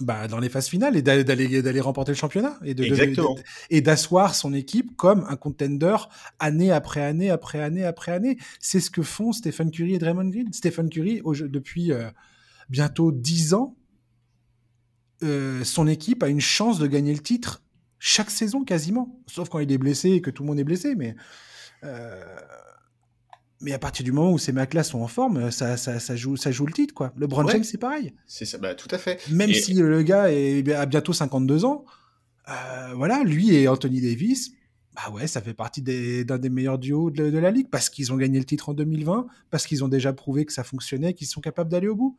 bah, dans les phases finales et d'aller- remporter le championnat et de- Exactement. de- et d'asseoir son équipe comme un contender année après année après année après année. C'est ce que font Stephen Curry et Draymond Green. Stephen Curry, au depuis euh, bientôt 10 ans, euh, son équipe a une chance de gagner le titre chaque saison quasiment, sauf quand il est blessé et que tout le monde est blessé. Mais, euh, mais à partir du moment où ces mecs-là sont en forme, ça, ça, ça joue, ça joue le titre. Quoi. Ouais. James, c'est pareil. c'est ça bah tout à fait Même Et- si le gars est, a bientôt 52 ans, euh, voilà, lui et Anthony Davis, bah ouais, ça fait partie des- d'un des meilleurs duos de, de la ligue parce qu'ils ont gagné le titre en 2020, parce qu'ils ont déjà prouvé que ça fonctionnait, qu'ils sont capables d'aller au bout.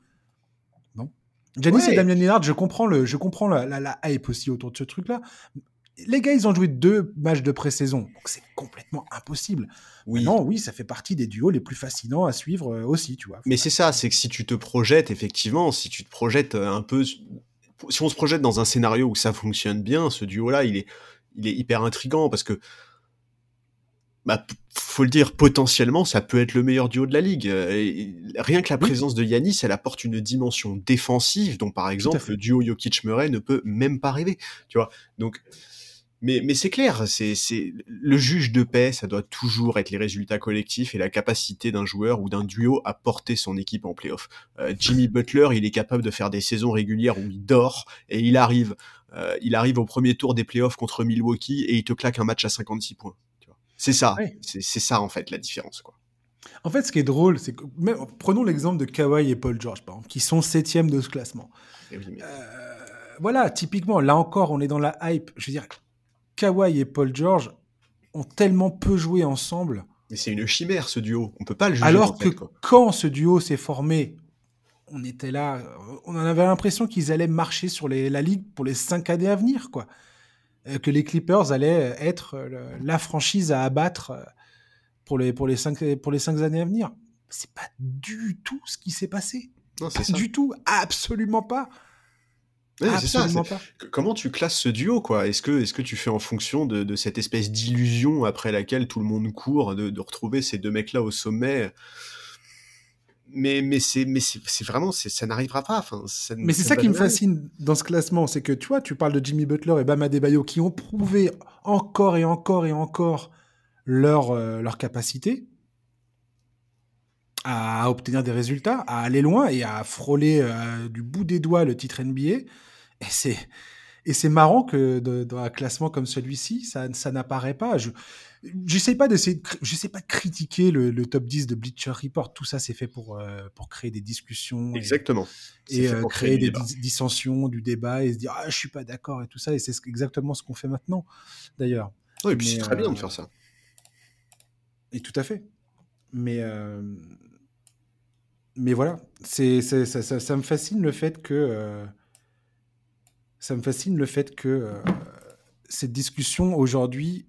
Giannis Ouais. et Damien Lillard, je comprends, le, je comprends la, la, la hype aussi autour de ce truc-là. Les gars, ils ont joué deux matchs de pré-saison, donc c'est complètement impossible. oui Non, oui, ça fait partie des duos les plus fascinants à suivre euh, aussi, tu vois. Mais c'est ça, c'est que si tu te projettes, effectivement, si tu te projettes euh, un peu, si on se projette dans un scénario où ça fonctionne bien, ce duo-là, il est, il est hyper intrigant parce que bah, faut le dire, potentiellement, ça peut être le meilleur duo de la ligue. Euh, rien que la présence de Yanis, elle apporte une dimension défensive dont, par exemple, le duo Jokic-Murray ne peut même pas rêver. Tu vois. Donc, mais, mais c'est clair, c'est, c'est le juge de paix, ça doit toujours être les résultats collectifs et la capacité d'un joueur ou d'un duo à porter son équipe en playoff. Euh, Jimmy Butler, il est capable de faire des saisons régulières où il dort et il arrive, euh, il arrive au premier tour des playoffs contre Milwaukee et il te claque un match à 56 points. C'est ça, c'est, c'est ça en fait la différence quoi. En fait, ce qui est drôle, c'est que prenons l'exemple de Kawhi et Paul George, par exemple, qui sont septièmes de ce classement. Eh euh, voilà, typiquement, là encore, on est dans la hype. Je veux dire, Kawhi et Paul George ont tellement peu joué ensemble. Mais c'est une chimère ce duo, on peut pas le juger. Alors que quand ce duo s'est formé, on était là, on en avait l'impression qu'ils allaient marcher sur la ligue pour les cinq années à venir, quoi. Euh, que les Clippers allaient être la franchise à abattre euh, pour les, pour les, cinq, pour les cinq années à venir. C'est pas du tout ce qui s'est passé. Non, Du tout, absolument pas. Ça, Comment tu classes ce duo, quoi? Est-ce que, est que tu fais en fonction de, cette espèce d'illusion après laquelle tout le monde court de, retrouver ces deux mecs-là au sommet? Mais mais c'est mais c'est vraiment ça n'arrivera pas enfin mais c'est ça, qui me fascine dans ce classement c'est que tu vois tu parles de Jimmy Butler et Bam Adebayo qui ont prouvé encore et encore et encore leur euh, leur capacité à obtenir des résultats, à aller loin et à frôler euh, du bout des doigts le titre NBA. Et c'est et c'est marrant que dans un classement comme celui-ci, ça, ça n'apparaît pas. Je j'essaie pas d'essayer, j'essaie pas de critiquer le, top 10 de Bleacher Report. Tout ça, c'est fait pour euh, pour créer des discussions. Exactement. Et, euh, créer, des dissensions, du débat et se dire ah je suis pas d'accord et tout ça. Et c'est exactement ce qu'on fait maintenant, d'ailleurs. et puis c'est très bien de faire ça. Et tout à fait. Mais mais voilà, c'est ça, ça, ça, me fascine le fait que ça me fascine le fait que euh, cette discussion aujourd'hui,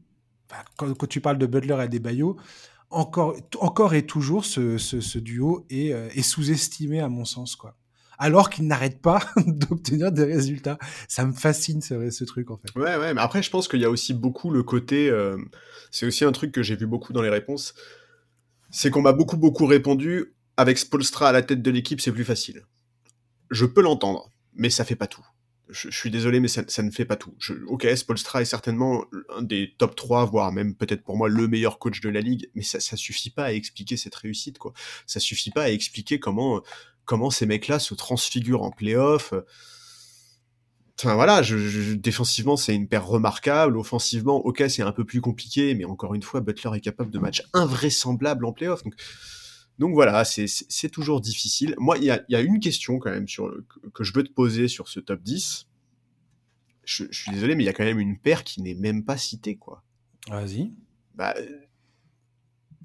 quand, tu parles de Butler et des Bayo, encore, et toujours ce, duo est, euh, est sous-estimé à mon sens, quoi. Alors qu'il n'arrête pas (laughs) d'obtenir des résultats. Ça me fascine ce, ce, truc en fait. Ouais, ouais, mais après je pense qu'il y a aussi beaucoup le côté. Euh, c'est aussi un truc que j'ai vu beaucoup dans les réponses. C'est qu'on m'a beaucoup beaucoup répondu avec Spolstra à la tête de l'équipe, c'est plus facile. Je peux l'entendre, mais ça fait pas tout je, suis désolé, mais ça, ne fait pas tout. Je, ok, Spolstra est certainement un des top 3, voire même peut-être pour moi le meilleur coach de la ligue, mais ça, suffit pas à expliquer cette réussite, quoi. Ça suffit pas à expliquer comment, comment ces mecs-là se transfigurent en playoff. Enfin voilà, défensivement c'est une paire remarquable, offensivement ok c'est un peu plus compliqué, mais encore une fois Butler est capable de matchs invraisemblables en playoff. Donc voilà, c'est toujours difficile. Moi, il y a, une question quand même sur que je veux te poser sur ce top 10. Je, suis désolé, mais il y a quand même une paire qui n'est même pas citée, quoi. Vas-y. Bah,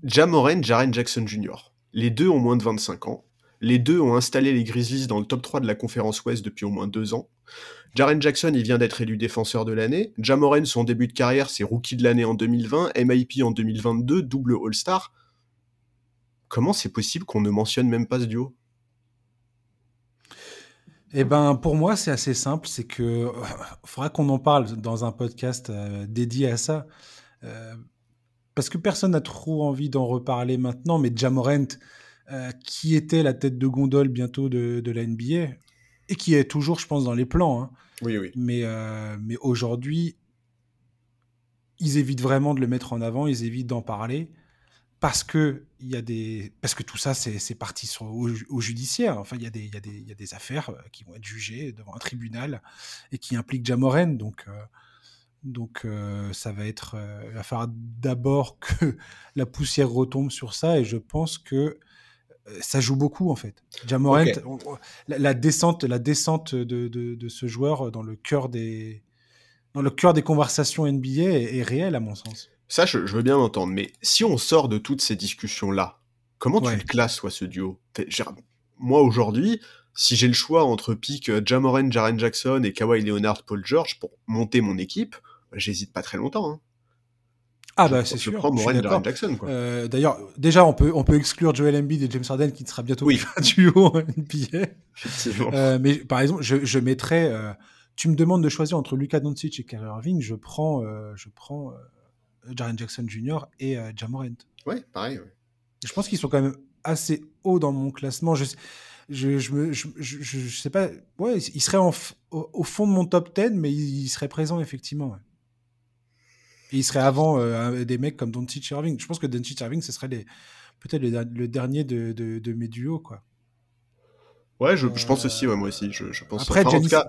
Jaren Jackson Jr. Les deux ont moins de 25 ans. Les deux ont installé les Grizzlies dans le top 3 de la conférence Ouest depuis au moins deux ans. Jaren Jackson, il vient d'être élu défenseur de l'année. Jamoren, son début de carrière, c'est rookie de l'année en 2020, MIP en 2022, double All-Star comment c'est possible qu'on ne mentionne même pas ce duo? Eh ben, pour moi, c'est assez simple. C'est que euh, faudra qu'on en parle dans un podcast euh, dédié à ça, euh, parce que personne n'a trop envie d'en reparler maintenant. Mais Jamorent, qui était la tête de gondole bientôt de, la NBA et qui est toujours, je pense, dans les plans. Hein. Oui, oui. Mais, mais aujourd'hui, ils évitent vraiment de le mettre en avant. Ils évitent d'en parler parce que il y a des parce que tout ça c'est parti sur, au, judiciaire enfin il y a des il y a des y a des affaires euh, qui vont être jugées devant un tribunal et qui impliquent Jamoren donc euh, donc euh, ça va être il va falloir d'abord (laughs) que la poussière retombe sur ça et je pense que ça joue beaucoup en fait. Jamoren la, descente la descente de, de, de, ce joueur dans le cœur des dans le cœur des conversations NBA est, est réelle à mon sens. Ça, je, veux bien l'entendre, mais si on sort de toutes ces discussions-là, comment tu le classes, toi, ce duo? Moi, aujourd'hui, si j'ai le choix entre pick euh, Jamoran, Jaren Jackson et Kawhi Leonard, Paul George pour monter mon équipe, j'hésite pas très longtemps. Hein. Ah bah c'est sûr. Je prends Jaren Jackson. Euh, D'ailleurs, déjà on peut on peut exclure Joel Embiid et James Harden qui sera bientôt oui. (laughs) un duo (laughs) en NBA. Euh, mais par exemple, je, je mettrais. tu me demandes de choisir entre Luka Doncic et Kyrie Irving, je prends je prends Jaren Jackson Jr. et Jamorant. Ouais, pareil. Je pense qu'ils sont quand même assez hauts dans mon classement. Je, je, je, me, je, je, sais pas. Ouais, ils seraient au, fond de mon top 10, mais ils, seraient présents effectivement. Et ils seraient avant des mecs comme Doncic Irving. Je pense que Doncic Irving, ce serait peut-être le, dernier de, de, de, mes duos, quoi. Ouais, je, pense aussi, ouais, moi aussi. Je, pense. Après, enfin, cas,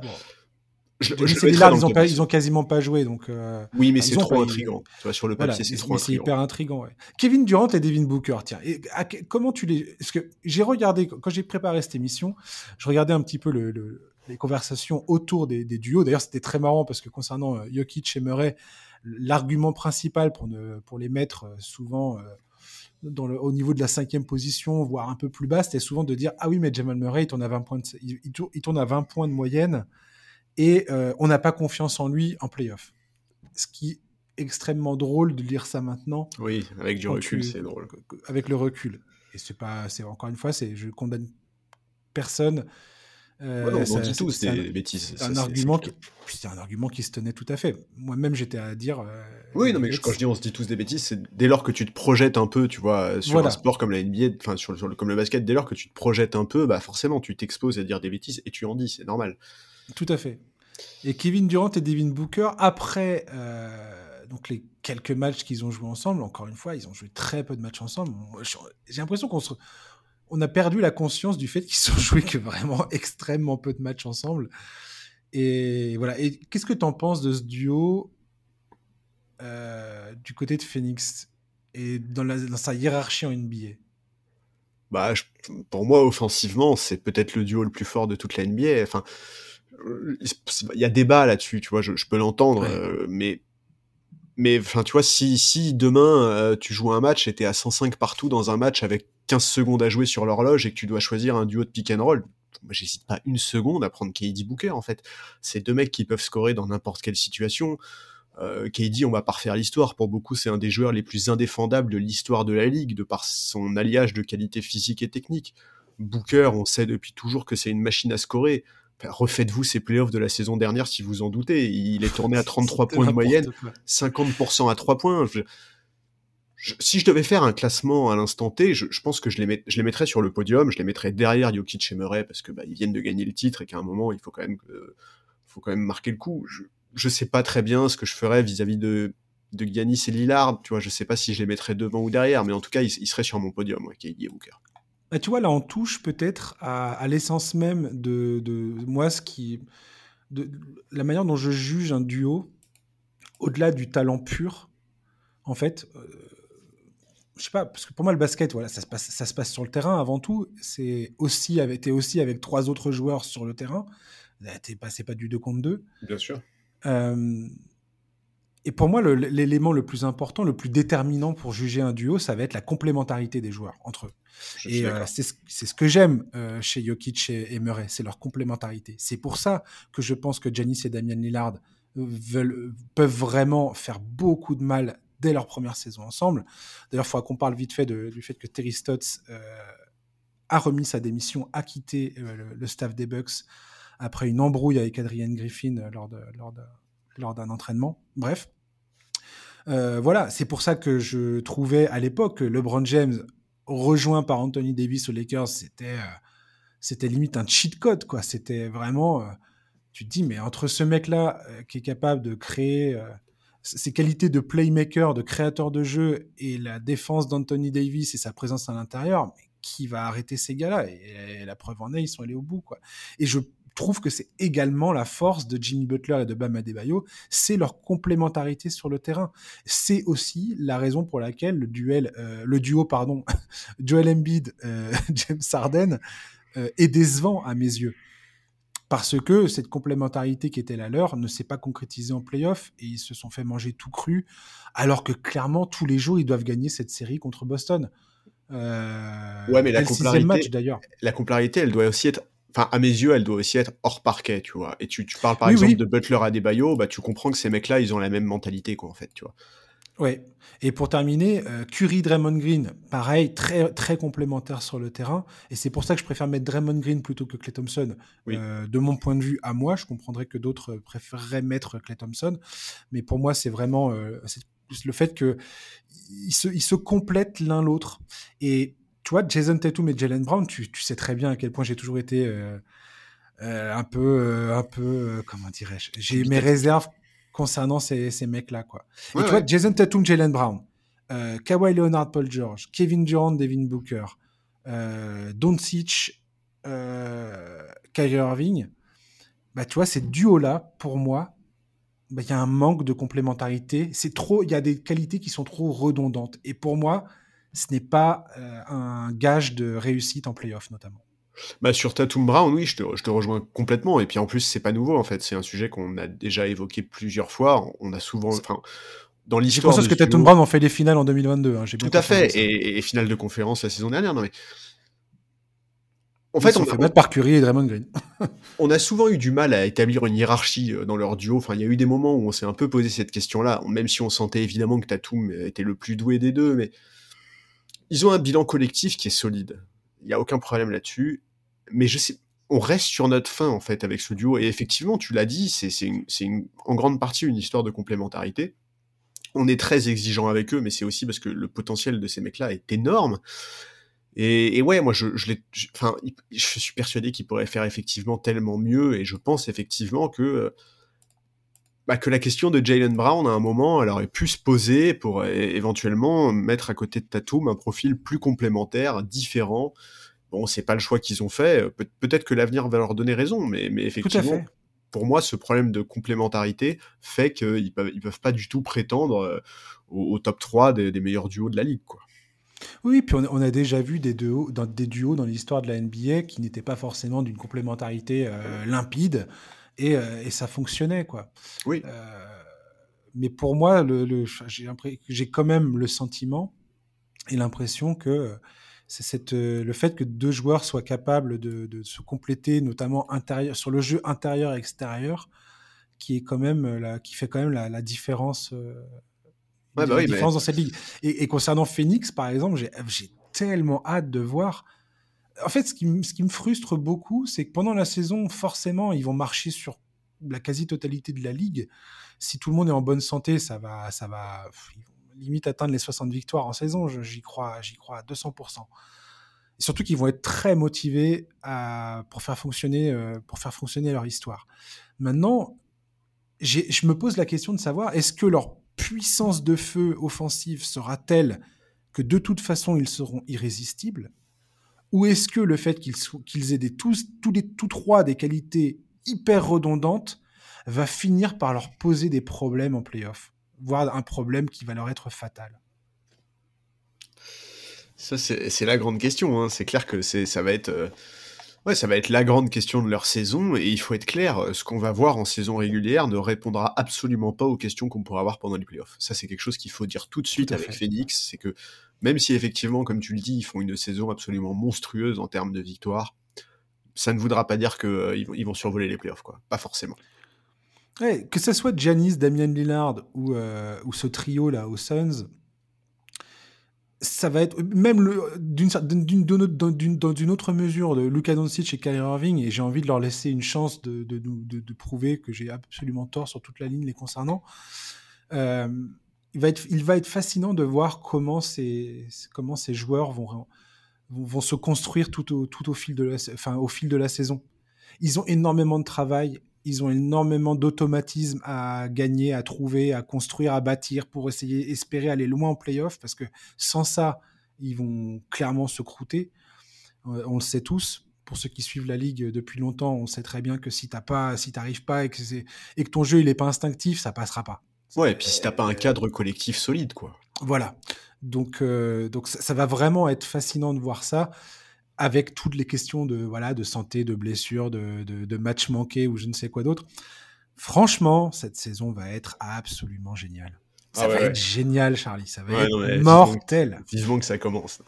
je, ils, ont ils ont quasiment pas joué. Donc, euh, oui, mais c'est trop intriguant. Tu vois, sur le papier, c'est trop. C'est hyper intriguant. Ouais. Kevin Durant et Devin Booker, tiens. Et, comment tu les. Parce que j'ai regardé, quand j'ai préparé cette émission, je regardais un petit peu le, les conversations autour des, des duos. D'ailleurs, c'était très marrant parce que concernant euh, Jokic et Murray, l'argument principal pour, ne, pour les mettre euh, souvent. dans le, au niveau de la cinquième position, voire un peu plus bas, c'était souvent de dire Ah oui, mais Jamal Murray, il tourne à 20 points de, il, il tourne à 20 points de moyenne et euh, on n'a pas confiance en lui en playoff. Ce qui est extrêmement drôle de lire ça maintenant. Oui, avec du recul, c'est drôle. Avec le recul. Et c'est pas, c'est encore une fois, c'est, je condamne personne. Euh, non, on dit tous des bêtises. C'est un, argument qui, c'est un argument qui se tenait tout à fait. Moi-même, j'étais à dire. Euh, oui, non, mais quand je dis on se dit tous des bêtises, c'est dès lors que tu te projettes un peu, tu vois, sur un sport comme la NBA, enfin sur, le, comme le basket, dès lors que tu te projettes un peu, bah forcément, tu t'exposes à dire des bêtises et tu en dis, c'est normal. Tout à fait. Et Kevin Durant et Devin Booker, après euh, donc les quelques matchs qu'ils ont joués ensemble, encore une fois, ils ont joué très peu de matchs ensemble. J'ai l'impression qu'on on a perdu la conscience du fait qu'ils (laughs) ont joué que vraiment extrêmement peu de matchs ensemble. Et voilà. Et qu'est-ce que tu en penses de ce duo euh, du côté de Phoenix et dans, dans sa hiérarchie en NBA bah, pour moi, offensivement, c'est peut-être le duo le plus fort de toute la NBA. Enfin, il y a débat là-dessus, tu vois, je, peux l'entendre, euh, mais mais enfin tu vois si si demain euh, tu joues un match et t'es à 105 partout dans un match avec 15 secondes à jouer sur l'horloge et que tu dois choisir un duo de pick and roll moi j'hésite pas une seconde à prendre KD Booker en fait. C'est deux mecs qui peuvent scorer dans n'importe quelle situation. Euh, KD on va pas refaire l'histoire. Pour beaucoup c'est un des joueurs les plus indéfendables de l'histoire de la ligue de par son alliage de qualité physique et technique. Booker on sait depuis toujours que c'est une machine à scorer refaites-vous ces playoffs de la saison dernière si vous en doutez. Il est tourné à (laughs) 33 points de moyenne, 50% à 3 points. si je devais faire un classement à l'instant T, je, pense que je les, je les mettrais sur le podium, je les mettrais derrière Jokic et Murray parce que bah, ils viennent de gagner le titre et qu'à un moment il faut quand même, faut quand même marquer le coup. Je, je sais pas très bien ce que je ferais vis-à-vis de de Giannis et Lillard, tu vois, je sais pas si je les mettrais devant ou derrière, mais en tout cas, ils, seraient sur mon podium, ouais, KD et Booker. Bah, tu vois, là, on touche peut-être à, l'essence même de, moi, ce qui. De, la manière dont je juge un duo, au-delà du talent pur, en fait. Euh, je sais pas, parce que pour moi, le basket, voilà, ça se passe, ça se passe sur le terrain avant tout. C'est aussi avec, aussi avec trois autres joueurs sur le terrain. T'es pas, pas du 2 contre 2. Bien sûr. Euh, et pour moi, l'élément le, plus important, le plus déterminant pour juger un duo, ça va être la complémentarité des joueurs entre eux. et euh, c'est ce, que j'aime euh, chez Jokic et, Murray, c'est leur complémentarité. C'est pour ça que je pense que Janis et Damian Lillard euh, veulent, peuvent vraiment faire beaucoup de mal dès leur première saison ensemble. D'ailleurs, il faudra qu'on parle vite fait du fait que Terry Stotts a remis sa démission, a quitté le, staff des Bucks après une embrouille avec Adrian Griffin lors d'un lors lors entraînement. Bref. Euh, voilà, c'est pour ça que je trouvais à l'époque que LeBron James rejoint par Anthony Davis aux Lakers, c'était euh, limite un cheat code quoi. C'était vraiment, euh, tu te dis mais entre ce mec là qui est capable de créer ses qualités de playmaker, de créateur de jeu et la défense d'Anthony Davis et sa présence à l'intérieur, qui va arrêter ces gars-là? Et, et, la preuve en est, ils sont allés au bout quoi. Et je trouve que c'est également la force de Jimmy Butler et de Bam Adebayo, c'est leur complémentarité sur le terrain. C'est aussi la raison pour laquelle le duel, euh, le duo pardon, (laughs) Joel Embiid, euh, (laughs) James Harden euh, est décevant à mes yeux. Parce que cette complémentarité qui était la leur ne s'est pas concrétisée en playoff et ils se sont fait manger tout cru, alors que clairement tous les jours ils doivent gagner cette série contre Boston. ouais, mais la complémentarité. La complémentarité, elle doit aussi être enfin à mes yeux, elle doit aussi être hors parquet, tu vois. Et tu, tu parles par exemple de Butler à Debayo, bah tu comprends que ces mecs-là, ils ont la même mentalité, quoi, en fait, tu vois. Ouais. Et pour terminer, euh, Curry, Draymond Green, pareil, très très complémentaire sur le terrain. Et c'est pour ça que je préfère mettre Draymond Green plutôt que Clay Thompson. Euh, de mon point de vue, à moi, je comprendrais que d'autres préféreraient mettre Clay Thompson, mais pour moi, c'est vraiment euh, le fait que ils se, ils se complètent l'un l'autre. Et tu vois, Jason Tatum et Jalen Brown, tu, tu sais très bien à quel point j'ai toujours été euh, euh, un peu, euh, un peu, comment dirais-je, j'ai mes réserves concernant ces, ces mecs-là, quoi. Ouais, et tu vois, ouais. Jason Tatum, Jalen Brown, Kawhi Leonard, Paul George, Kevin Durant, Devin Booker, Doncic, Kyrie Irving, bah tu vois, ces duos-là, pour moi, bah, il y a un manque de complémentarité. C'est trop, il y a des qualités qui sont trop redondantes. Et pour moi, ce n'est pas euh, un gage de réussite en playoff, notamment. Bah, sur Tatum Brown, oui, je te, je te rejoins complètement. Et puis en plus, c'est pas nouveau en fait. C'est un sujet qu'on a déjà évoqué plusieurs fois. On a souvent, enfin, dans l'histoire. conscience de que ce Tatum Brown en fait des finales en 2022. hein, Tout à fait. ça. Et, et finale de conférence la saison dernière. Non mais. En fait, on, fait a- battre par Curry et Draymond Green. (laughs) on a souvent eu du mal à établir une hiérarchie euh, dans leur duo. Enfin, il y a eu des moments où on s'est un peu posé cette question-là, même si on sentait évidemment que Tatum était le plus doué des deux, mais ils ont un bilan collectif qui est solide. Il n'y a aucun problème là-dessus. Mais je sais, on reste sur notre fin en fait avec ce duo. Et effectivement, tu l'as dit, c'est en grande partie une histoire de complémentarité. On est très exigeant avec eux, mais c'est aussi parce que le potentiel de ces mecs-là est énorme. Et, ouais, moi, je, je, je suis persuadé qu'ils pourraient faire effectivement tellement mieux, et je pense effectivement que, euh, bah, que la question de Jalen Brown, à un moment, elle aurait pu se poser pour éventuellement mettre à côté de Tatum un profil plus complémentaire, différent. Bon, c'est pas le choix qu'ils ont fait. Pe- Peut-être que l'avenir va leur donner raison, mais, effectivement, pour moi, ce problème de complémentarité fait qu'ils peuvent, ils peuvent pas du tout prétendre euh, au, au top 3 des, des meilleurs duos de la ligue, quoi. Oui, puis on, a- on a déjà vu des duos dans, des duos dans l'histoire de la NBA qui n'étaient pas forcément d'une complémentarité euh, limpide et, euh, et ça fonctionnait quoi. Oui. Euh, mais pour moi, le, le- j'ai quand même le sentiment et l'impression que euh, c'est cette, le fait que deux joueurs soient capables de, de se compléter, notamment intérieur, sur le jeu intérieur-extérieur, qui est quand même la, qui fait quand même la, la différence. euh, Ouais, bah la oui, mais- différence dans cette ligue. Et, et concernant Phoenix, par exemple, j'ai tellement hâte de voir. En fait, ce qui, me- frustre beaucoup, c'est que pendant la saison, forcément, ils vont marcher sur la quasi-totalité de la ligue. Si tout le monde est en bonne santé, ça va, ça va limite atteindre les 60 victoires en saison. J'y crois, j'y crois à 200%. Et surtout qu'ils vont être très motivés pour, faire fonctionner, euh, pour faire fonctionner leur histoire. Maintenant, je me pose la question de savoir est-ce que leur puissance de feu offensive sera telle que de toute façon ils seront irrésistibles? Ou est-ce que le fait qu'ils aient des, tous, tous, les, tous trois des qualités hyper redondantes va finir par leur poser des problèmes en playoff Voire un problème qui va leur être fatal? Ça, c'est la grande question. Hein. C'est clair que c'est, ça va être, euh, ouais, ça va être la grande question de leur saison. Et il faut être clair, ce qu'on va voir en saison régulière ne répondra absolument pas aux questions qu'on pourra avoir pendant les playoffs. Ça, c'est quelque chose qu'il faut dire tout de suite avec fait. Phoenix. C'est que même si effectivement, comme tu le dis, ils font une saison absolument monstrueuse en termes de victoires, ça ne voudra pas dire qu'ils ils vont survoler les playoffs, quoi. Pas forcément. Que ce soit Giannis, Damian Lillard ou, euh, ce trio là aux Suns, ça va être même d'une dans une autre mesure de Luka Doncic et Kyrie Irving et j'ai envie de leur laisser une chance de prouver que j'ai absolument tort sur toute la ligne les concernant. Euh, il, va être, il va être fascinant de voir comment ces, comment ces joueurs vont, vont, se construire tout au, tout au, fil de la, enfin, au fil de la saison. Ils ont énormément de travail, ils ont énormément d'automatisme à gagner, à trouver, à construire, à bâtir pour essayer, espérer aller loin en playoff, parce que sans ça, ils vont clairement se croûter. Euh, on le sait tous. Pour ceux qui suivent la ligue depuis longtemps, on sait très bien que si t'as pas, si t'arrives pas et que, et que ton jeu il est pas instinctif, ça passera pas. Ouais, et puis si t'as pas un cadre collectif solide, quoi. Voilà. Donc, euh, donc ça, ça va vraiment être fascinant de voir ça avec toutes les questions de voilà de santé, de blessures, de, de, de matchs manqués ou je ne sais quoi d'autre. Franchement, cette saison va être absolument géniale. Ça Ah va ouais, être génial, Charlie. Ça va Ouais, être mortel. Vivement que ça commence.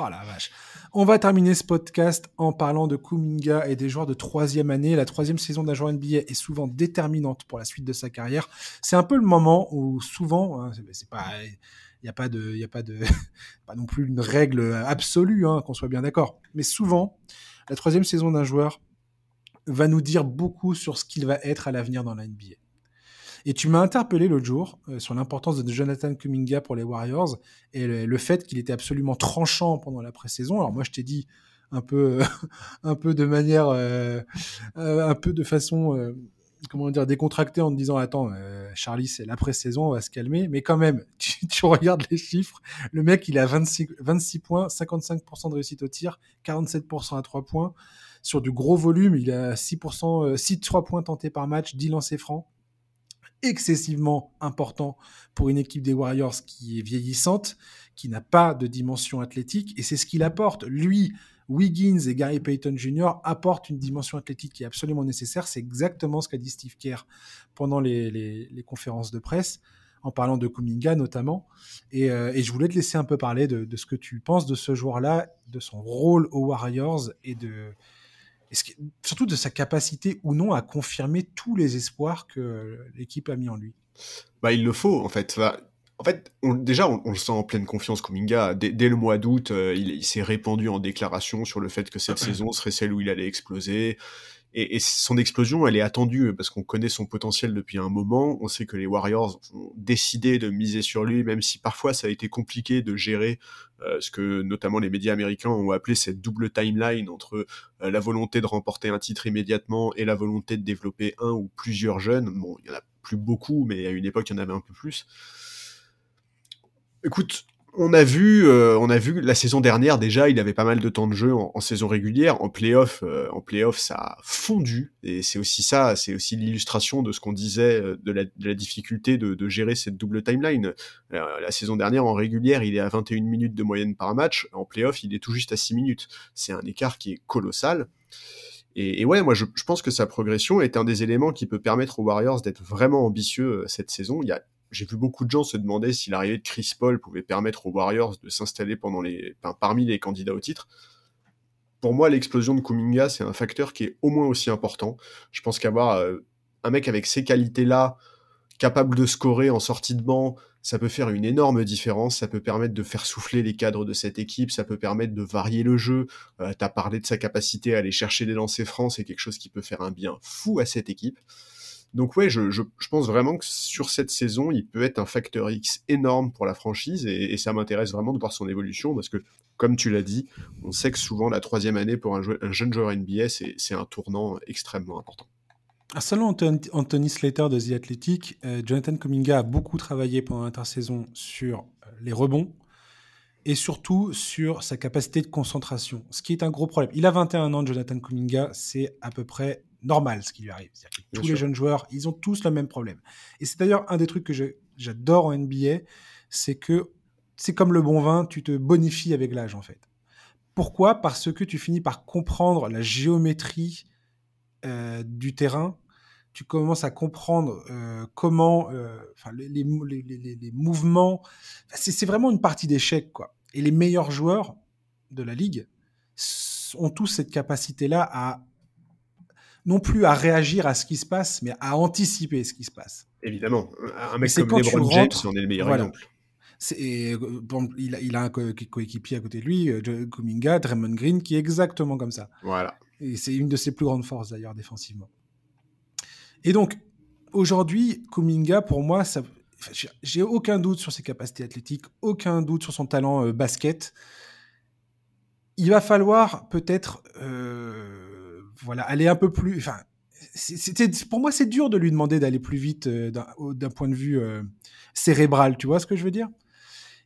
Oh la vache. On va terminer ce podcast en parlant de Kuminga et des joueurs de troisième année. La troisième saison d'un joueur NBA est souvent déterminante pour la suite de sa carrière. C'est un peu le moment où souvent, hein, c'est- pas, il n'y a pas de, a pas de, (laughs) pas non plus une règle absolue, hein, qu'on soit bien d'accord. Mais souvent, la troisième saison d'un joueur va nous dire beaucoup sur ce qu'il va être à l'avenir dans la NBA. Et tu m'as interpellé l'autre jour euh, sur l'importance de Jonathan Kuminga pour les Warriors et le, fait qu'il était absolument tranchant pendant la pré-saison. Alors moi, je t'ai dit un peu, (laughs) un peu de manière, euh, euh, un peu de façon, comment dire, décontractée en te disant attends, Charlie, c'est la pré-saison, on va se calmer. Mais quand même, (laughs) tu, tu, regardes les chiffres, le mec, il a 26, 26 points, 55% de réussite au tir, 47% à 3 points. Sur du gros volume, il a 6%, 6 3 points tentés par match, 10 lancers francs excessivement important pour une équipe des Warriors qui est vieillissante, qui n'a pas de dimension athlétique, et c'est ce qu'il apporte. Lui, Wiggins et Gary Payton Jr. apportent une dimension athlétique qui est absolument nécessaire. C'est exactement ce qu'a dit Steve Kerr pendant les, conférences de presse, en parlant de Kuminga notamment. Et, euh, je voulais te laisser un peu parler de, de ce que tu penses de ce joueur-là, de son rôle aux Warriors et de, surtout de sa capacité ou non à confirmer tous les espoirs que l'équipe a mis en lui. Bah, il le faut, en fait. en fait, déjà, on, le sent en pleine confiance, Kuminga. Dès, dès le mois d'août, euh, il, il s'est répandu en déclaration sur le fait que cette saison serait celle où il allait exploser. Et, son explosion, elle est attendue parce qu'on connaît son potentiel depuis un moment. On sait que les Warriors ont décidé de miser sur lui, même si parfois ça a été compliqué de gérer euh, ce que notamment les médias américains ont appelé cette double timeline entre euh, la volonté de remporter un titre immédiatement et la volonté de développer un ou plusieurs jeunes. Bon, il y en a plus beaucoup, mais à une époque, il y en avait un peu plus. Écoute, on a vu, euh, on a vu la saison dernière déjà, il avait pas mal de temps de jeu en, saison régulière, en playoff, euh, en playoff ça a fondu et c'est aussi ça, c'est aussi l'illustration de ce qu'on disait euh, de la, difficulté de, gérer cette double timeline. la saison dernière en régulière, il est à 21 minutes de moyenne par match, en playoff, il est tout juste à 6 minutes. C'est un écart qui est colossal. Et, ouais, moi je, je, pense que sa progression est un des éléments qui peut permettre aux Warriors d'être vraiment ambitieux cette saison. Il y a j'ai vu beaucoup de gens se demander si l'arrivée de Chris Paul pouvait permettre aux Warriors de s'installer parmi les candidats au titre. Pour moi, l'explosion de Kuminga, c'est un facteur qui est au moins aussi important. Je pense qu'avoir euh, un mec avec ces qualités-là, capable de scorer en sortie de banc, ça peut faire une énorme différence, ça peut permettre de faire souffler les cadres de cette équipe, ça peut permettre de varier le jeu. Euh, tu as parlé de sa capacité à aller chercher des lancers francs, c'est quelque chose qui peut faire un bien fou à cette équipe. Donc ouais, je, pense vraiment que sur cette saison, il peut être un facteur X énorme pour la franchise et, ça m'intéresse vraiment de voir son évolution parce que, comme tu l'as dit, on sait que souvent la troisième année pour un, jeune joueur NBA, c'est un tournant extrêmement important. Ah, selon Anthony Slater de The Athletic, euh, Jonathan Kuminga a beaucoup travaillé pendant l'intersaison sur euh, les rebonds et surtout sur sa capacité de concentration, ce qui est un gros problème. Il a 21 ans, Jonathan Kuminga, c'est à peu près normal ce qui lui arrive. Que tous les jeunes joueurs, ils ont tous le même problème. Et c'est d'ailleurs un des trucs que j'adore en NBA, c'est que c'est comme le bon vin, tu te bonifies avec l'âge en fait. Pourquoi? Parce que tu finis par comprendre la géométrie euh, du terrain. Tu commences à comprendre euh, comment, euh, les, les, les, les, mouvements. C'est vraiment une partie d'échec, quoi. Et les meilleurs joueurs de la ligue ont tous cette capacité-là à non plus à réagir à ce qui se passe, mais à anticiper ce qui se passe. Évidemment. Un mec comme LeBron James en est le meilleur exemple. bon, il, a, il, a, un coéquipier à côté de lui, euh, Kuminga, Draymond Green, qui est exactement comme ça. Voilà. Et c'est une de ses plus grandes forces d'ailleurs défensivement. Et donc, aujourd'hui, Kuminga, pour moi, ça, j'ai aucun doute sur ses capacités athlétiques, aucun doute sur son talent euh, basket. Il va falloir peut-être euh, voilà, aller un peu plus. Enfin, c'était pour moi c'est dur de lui demander d'aller plus vite euh, d'un point de vue euh, cérébral. Tu vois ce que je veux dire?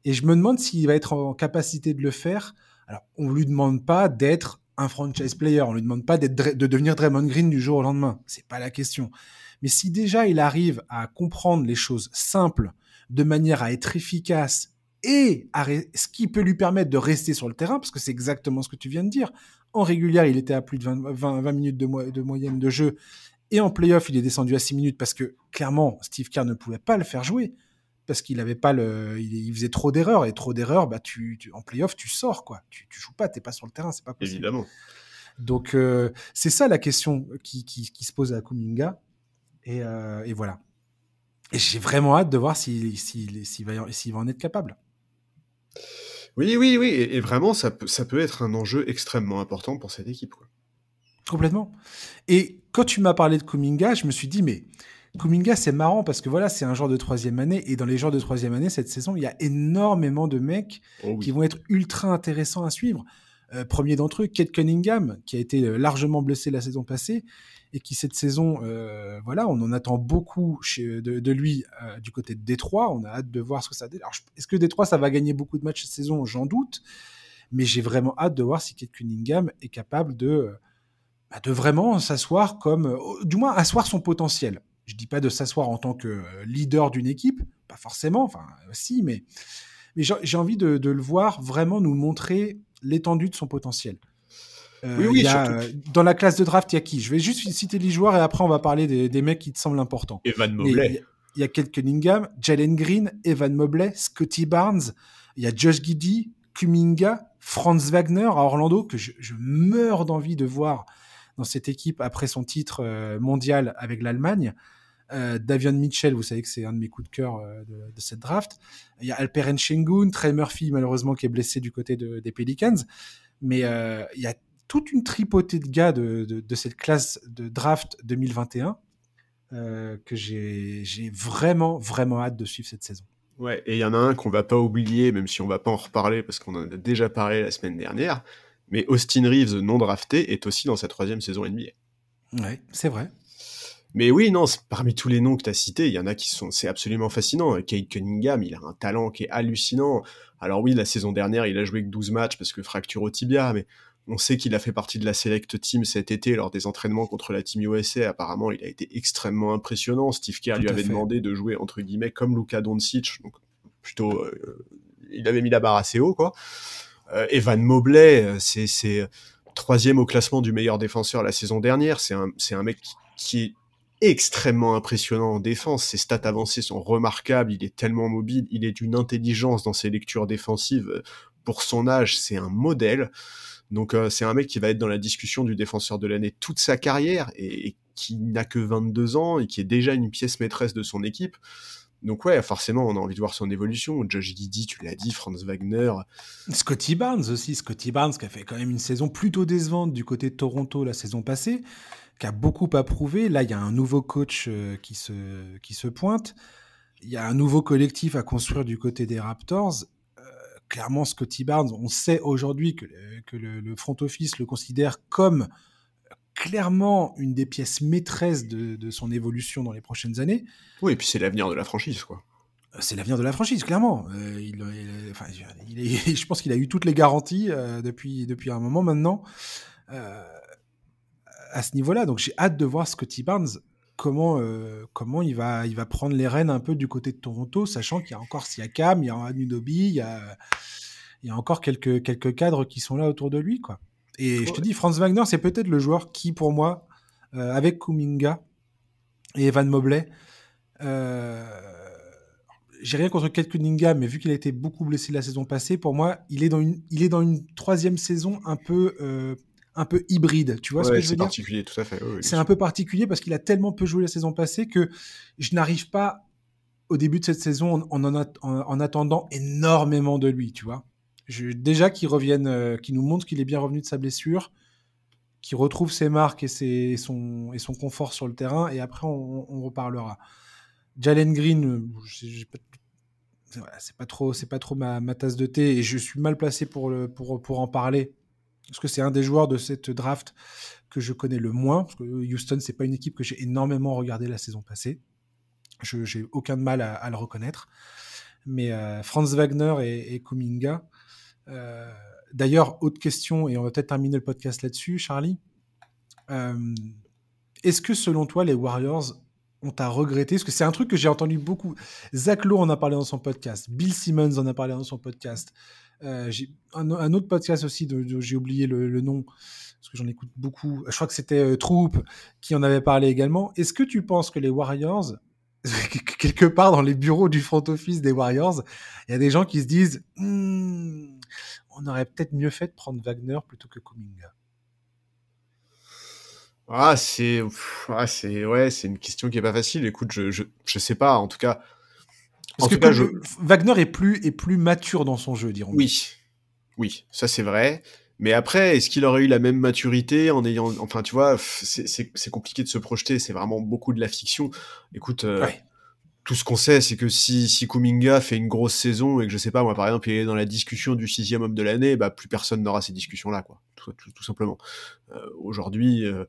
Et je me demande s'il va être en capacité de le faire. Alors, on lui demande pas d'être un franchise player, on lui demande pas de devenir Draymond Green du jour au lendemain. C'est pas la question. Mais si déjà il arrive à comprendre les choses simples de manière à être efficace et à ce qui peut lui permettre de rester sur le terrain, parce que c'est exactement ce que tu viens de dire. En régulière, il était à plus de 20, 20, minutes de, de, moyenne de jeu. Et en playoff, il est descendu à 6 minutes parce que clairement, Steve Kerr ne pouvait pas le faire jouer. Parce qu'il avait pas le, il, faisait trop d'erreurs et trop d'erreurs, bah tu, en playoff tu sors quoi, tu, tu joues pas, t'es pas sur le terrain, c'est pas possible. Évidemment. Donc euh, c'est ça la question qui, qui, qui, se pose à Kuminga et, euh, et voilà. Et j'ai vraiment hâte de voir s'il va, va en être capable. Oui, oui, oui, et, vraiment, ça peut, ça peut être un enjeu extrêmement important pour cette équipe. Complètement. Et quand tu m'as parlé de Kuminga, je me suis dit, mais Kuminga, c'est marrant parce que voilà, c'est un genre de troisième année. Et dans les genres de troisième année, cette saison, il y a énormément de mecs Oh qui vont être ultra intéressants à suivre. Euh, premier d'entre eux, Kate Cunningham, qui a été euh, largement blessé la saison passée et qui cette saison, euh, voilà, on en attend beaucoup de, lui euh, du côté de Détroit. On a hâte de voir ce que ça. Je- est-ce que Détroit ça va gagner beaucoup de matchs cette saison? J'en doute, mais j'ai vraiment hâte de voir si Kate Cunningham est capable de, euh, bah, de vraiment s'asseoir comme, du moins asseoir son potentiel. Je dis pas de s'asseoir en tant que leader d'une équipe, pas forcément, enfin si, mais, mais j'ai envie de le voir vraiment nous montrer l'étendue de son potentiel. Euh, Oui, oui, il y a, surtout. euh, dans la classe de draft, il y a qui? Je vais juste citer les joueurs et après on va parler des, des mecs qui te semblent importants. Evan Mais il y Mobley. a- il y a Kate Cunningham, Jalen Green, Evan Mobley, Scotty Barnes, il y a Josh Giddy, Kuminga, Franz Wagner à Orlando, que je, je meurs d'envie de voir dans cette équipe après son titre euh, mondial avec l'Allemagne. Euh, Davion Mitchell, vous savez que c'est un de mes coups de cœur euh, de, de cette draft. Il y a Alperen Sengun, Trey Murphy, malheureusement, qui est blessé du côté de- des Pelicans. Mais euh, il y a toute une tripotée de gars de, de- de cette classe de draft 2021 euh, que j'ai vraiment, vraiment hâte de suivre cette saison. Ouais, et il y en a un qu'on va pas oublier, même si on va pas en reparler parce qu'on en a déjà parlé la semaine dernière. Mais Austin Reeves, non drafté, est aussi dans sa troisième saison NBA. Ouais, c'est vrai. Mais oui, non, parmi tous les noms que tu as cités, il y en a qui sont, c'est absolument fascinant. Kate Cunningham, il a un talent qui est hallucinant. Alors oui, la saison dernière, il a joué que 12 matchs parce que fracture au tibia, mais on sait qu'il a fait partie de la select team cet été lors des entraînements contre la team USA. Apparemment, il a été extrêmement impressionnant. Steve Kerr Tout lui avait fait. demandé de jouer entre guillemets comme Luka Doncic, donc plutôt, euh, il avait mis la barre assez haut, quoi. Euh, Evan Mobley, euh, c'est, troisième au classement du meilleur défenseur la saison dernière. C'est un, mec qui, qui est extrêmement impressionnant en défense. Ses stats avancées sont remarquables. Il est tellement mobile. Il est d'une intelligence dans ses lectures défensives. Pour son âge, c'est un modèle. Donc euh, c'est un mec qui va être dans la discussion du défenseur de l'année toute sa carrière et, qui n'a que 22 ans et qui est déjà une pièce maîtresse de son équipe. Donc ouais, forcément, on a envie de voir son évolution. Josh Giddy, tu l'as dit, Franz Wagner. Scotty Barnes aussi, Scotty Barnes qui a fait quand même une saison plutôt décevante du côté de Toronto la saison passée, qui a beaucoup à. Là, il y a un nouveau coach euh, qui, se, qui se pointe. Il y a un nouveau collectif à construire du côté des Raptors. Euh, clairement, Scotty Barnes, on sait aujourd'hui que, le- que le, le front office le considère comme clairement une des pièces maîtresses de, de son évolution dans les prochaines années. Oui, et puis c'est l'avenir de la franchise, quoi. C'est l'avenir de la franchise, clairement. Euh, il, il- enfin, il est- (laughs) je pense qu'il a eu toutes les garanties euh, depuis, depuis un moment maintenant euh, à ce niveau-là. Donc j'ai hâte de voir Scotty Barnes comment, euh, comment il, va, il va prendre les rênes un peu du côté de Toronto, sachant qu'il y a encore Siakam, il y a Anunobi, il y a, il y a encore quelques, quelques cadres qui sont là autour de lui. Quoi. Et je te dis, Franz Wagner, c'est peut-être le joueur qui, pour moi, euh, avec Kuminga et Evan Mobley, euh, j'ai rien contre Kate Cunningham, mais vu qu'il a été beaucoup blessé la saison passée, pour moi, il est dans une, il est dans une troisième saison un peu, euh, un peu hybride. Tu vois ce que je veux c'est dire? particulier, tout à fait. oui, oui, C'est un peu particulier parce qu'il a tellement peu joué la saison passée que je n'arrive pas au début de cette saison en, en, en- en attendant énormément de lui, tu vois. Je, déjà qu'il revienne, euh, qu'il nous montre qu'il est bien revenu de sa blessure, qu'il retrouve ses marques et, ses, son, et son confort sur le terrain, et après on, on reparlera. Jalen Green, euh, c'est pas trop, c'est pas trop ma, ma tasse de thé, et je suis mal placé pour, le, pour, pour en parler, parce que c'est un des joueurs de cette draft que je connais le moins, parce que Houston, c'est pas une équipe que j'ai énormément regardé la saison passée. Je j'ai aucun mal à, le reconnaître. Mais euh, Franz Wagner et, et Kuminga. euh, D'ailleurs, autre question, et on va peut-être terminer le podcast là-dessus, Charlie. Euh, Est-ce que selon toi, les Warriors ont à regretter Parce que c'est un truc que j'ai entendu beaucoup. Zach Lowe en a parlé dans son podcast. Bill Simmons en a parlé dans son podcast. Euh, un, autre podcast aussi, j'ai oublié le, nom, parce que j'en écoute beaucoup. Je crois que c'était euh, qui en avait parlé également. Est-ce que tu penses que les Warriors, (laughs) quelque part dans les bureaux du front office des Warriors, il y a des gens qui se disent Hmm, on aurait peut-être mieux fait de prendre Wagner plutôt que Kuminga? Ah, c'est, ah, c'est, ouais, c'est une question qui est pas facile. Écoute, je, je, je sais pas. En tout cas, en Parce que tout cas, comme- je, Wagner est plus, est plus mature dans son jeu, dirons oui, oui, ça c'est vrai. Mais après, est-ce qu'il aurait eu la même maturité en ayant, enfin, tu vois, c'est compliqué de se projeter. C'est vraiment beaucoup de la fiction. Écoute, euh, tout ce qu'on sait, c'est que si, si Kuminga fait une grosse saison et que je sais pas, moi, par exemple, il est dans la discussion du sixième homme de l'année, bah, plus personne n'aura ces discussions-là, quoi. Tout, tout, simplement. Euh, aujourd'hui, euh,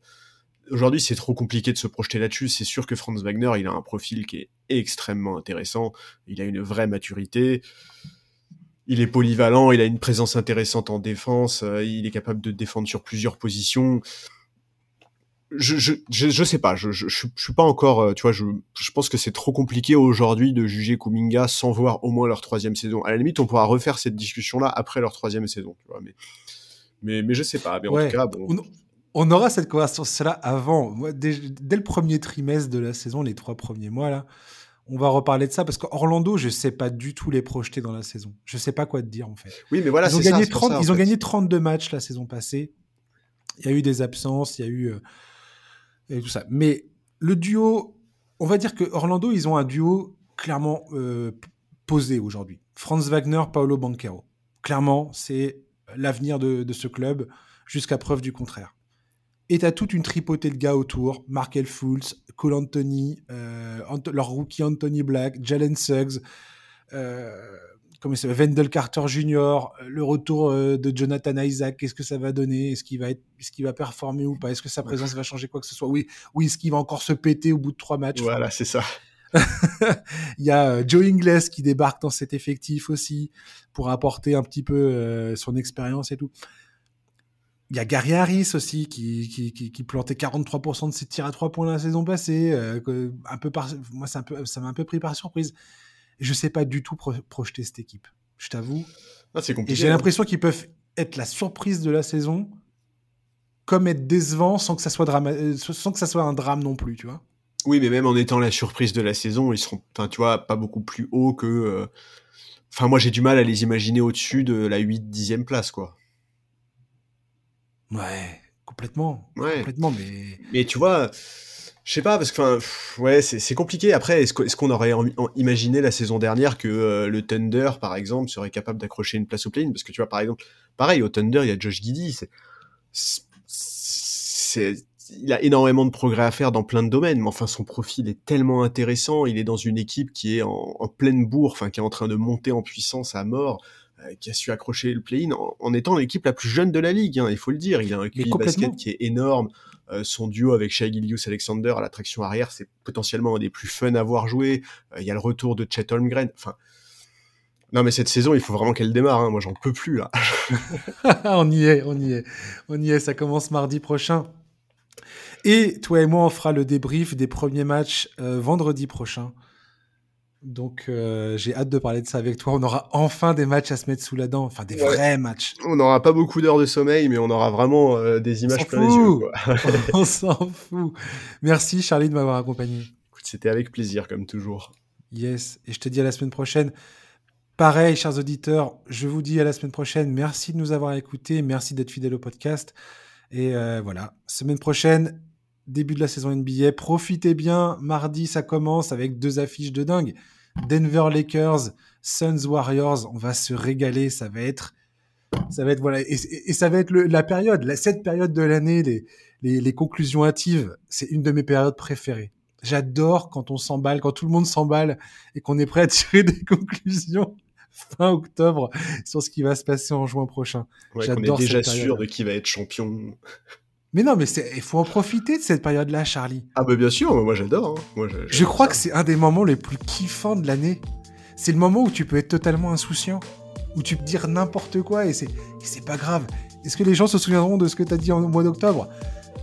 aujourd'hui, c'est trop compliqué de se projeter là-dessus. C'est sûr que Franz Wagner, il a un profil qui est extrêmement intéressant. Il a une vraie maturité il est polyvalent, il a une présence intéressante en défense, euh, il est capable de défendre sur plusieurs positions. Je, je, je, sais pas, je, je, je, suis pas encore, euh, tu vois, je, je pense que c'est trop compliqué aujourd'hui de juger Kuminga sans voir au moins leur troisième saison. À la limite, on pourra refaire cette discussion-là après leur troisième saison, tu vois, mais, mais, mais je sais pas, mais en tout cas, bon. On, aura cette conversation-là avant. Moi, dès, dès, le premier trimestre de la saison, les trois premiers mois, là, on va reparler de ça parce qu'Orlando, je sais pas du tout les projeter dans la saison. Je sais pas quoi te dire en fait. Oui, mais voilà, ils ont gagné 30, ils ont gagné 32 matchs la saison passée. Il y a eu des absences, il y a eu euh, tout ça. Mais le duo, on va dire que Orlando, ils ont un duo clairement euh, posé aujourd'hui. Franz Wagner, Paolo Banquero. Clairement, c'est l'avenir de, de ce club jusqu'à preuve du contraire. Et t'as toute une tripotée de gars autour. Markel Fultz, Cole Anthony, euh, leur rookie Anthony Black, Jalen Suggs, euh, comment Wendell Carter Jr., le retour euh, de Jonathan Isaac, qu'est-ce que ça va donner? Est-ce qu'il va, être, qu'il va performer ou pas? Est-ce que sa présence va changer quoi que ce soit? Oui, oui est-ce qu'il va encore se péter au bout de trois matchs? Voilà, c'est ça. (laughs) il y a Joe Ingles qui débarque dans cet effectif aussi pour apporter un petit peu son expérience et tout. Il y a Gary Harris aussi qui, qui, qui, plantait 43% de ses tirs à 3 points la saison passée. Euh, un peu par... Moi, un peu, ça m'a un peu pris par surprise. Je sais pas du tout projeter cette équipe. Je t'avoue. Ah, c'est compliqué. Et j'ai hein. l'impression qu'ils peuvent être la surprise de la saison, comme être décevant sans que ça soit, drama... Euh, sans que ça soit un drame non plus, tu vois. Oui, mais même en étant la surprise de la saison, ils seront, tu vois, pas beaucoup plus haut que. Euh, enfin, moi, j'ai du mal à les imaginer au-dessus de la 8-10e place, quoi. Ouais, complètement. Complètement, mais. Mais tu vois, je sais pas, parce que, enfin, ouais, c'est compliqué. Après, est-ce qu'on aurait imaginé la saison dernière que euh, le Thunder, par exemple, serait capable d'accrocher une place au play Parce que tu vois, par exemple, pareil, au Thunder, il y a Josh Giddy. C'est. Il a énormément de progrès à faire dans plein de domaines, mais enfin son profil est tellement intéressant. Il est dans une équipe qui est en, en pleine bourre, enfin qui est en train de monter en puissance à mort. Euh, qui a su accrocher le play-in en, étant l'équipe la plus jeune de la ligue, hein, il faut le dire. Il a un QI basket qui est énorme. Euh, son duo avec Shai Gillius Alexander à la traction arrière, c'est potentiellement un des plus fun à voir jouer. Euh, il y a le retour de Chet Holmgren. Enfin, non, mais cette saison, il faut vraiment qu'elle démarre. Hein. Moi, j'en peux plus là. (laughs) on y est, on y est, on y est. Ça commence mardi prochain. Et toi et moi, on fera le débrief des premiers matchs vendredi prochain. Donc euh, j'ai hâte de parler de ça avec toi. On aura enfin des matchs à se mettre sous la dent, enfin des vrais matchs. On n'aura pas beaucoup d'heures de sommeil, mais on aura vraiment euh, des images plein les yeux. (laughs) on s'en fout. Merci Charlie de m'avoir accompagné. C'était avec plaisir comme toujours. Yes, et je te dis à la semaine prochaine. Pareil, chers auditeurs, je vous dis à la semaine prochaine. Merci de nous avoir écoutés, merci d'être fidèles au podcast. Et euh, voilà, semaine prochaine, début de la saison NBA. Profitez bien. Mardi, ça commence avec deux affiches de dingue. Denver Lakers, Suns Warriors. On va se régaler. Ça va être, ça va être voilà, et, ça va être la période, la, cette période de l'année, les, les, conclusions hâtives. C'est une de mes périodes préférées. J'adore quand on s'emballe, quand tout le monde s'emballe et qu'on est prêt à tirer (laughs) des conclusions fin octobre sur ce qui va se passer en juin prochain. Ouais, J'adore est déjà sûr de qui va être champion. Mais non, mais il faut en profiter de cette période-là, Charlie. Ah bah bien sûr, moi j'adore. Hein. Moi, je crois que c'est un des moments les plus kiffants de l'année. C'est le moment où tu peux être totalement insouciant, où tu peux dire n'importe quoi et c'est pas grave. Est-ce que les gens se souviendront de ce que tu as dit en mois d'octobre?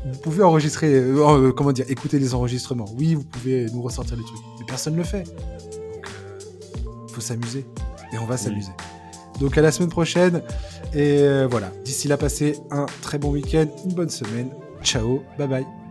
Vous pouvez enregistrer, euh, euh, comment dire, écouter les enregistrements. Oui, vous pouvez nous ressortir les trucs, mais personne ne le fait. Donc, euh, faut s'amuser et on va s'amuser. Donc à la semaine prochaine. Et euh, voilà, d'ici là, passez un très bon week-end, une bonne semaine. Ciao, bye bye.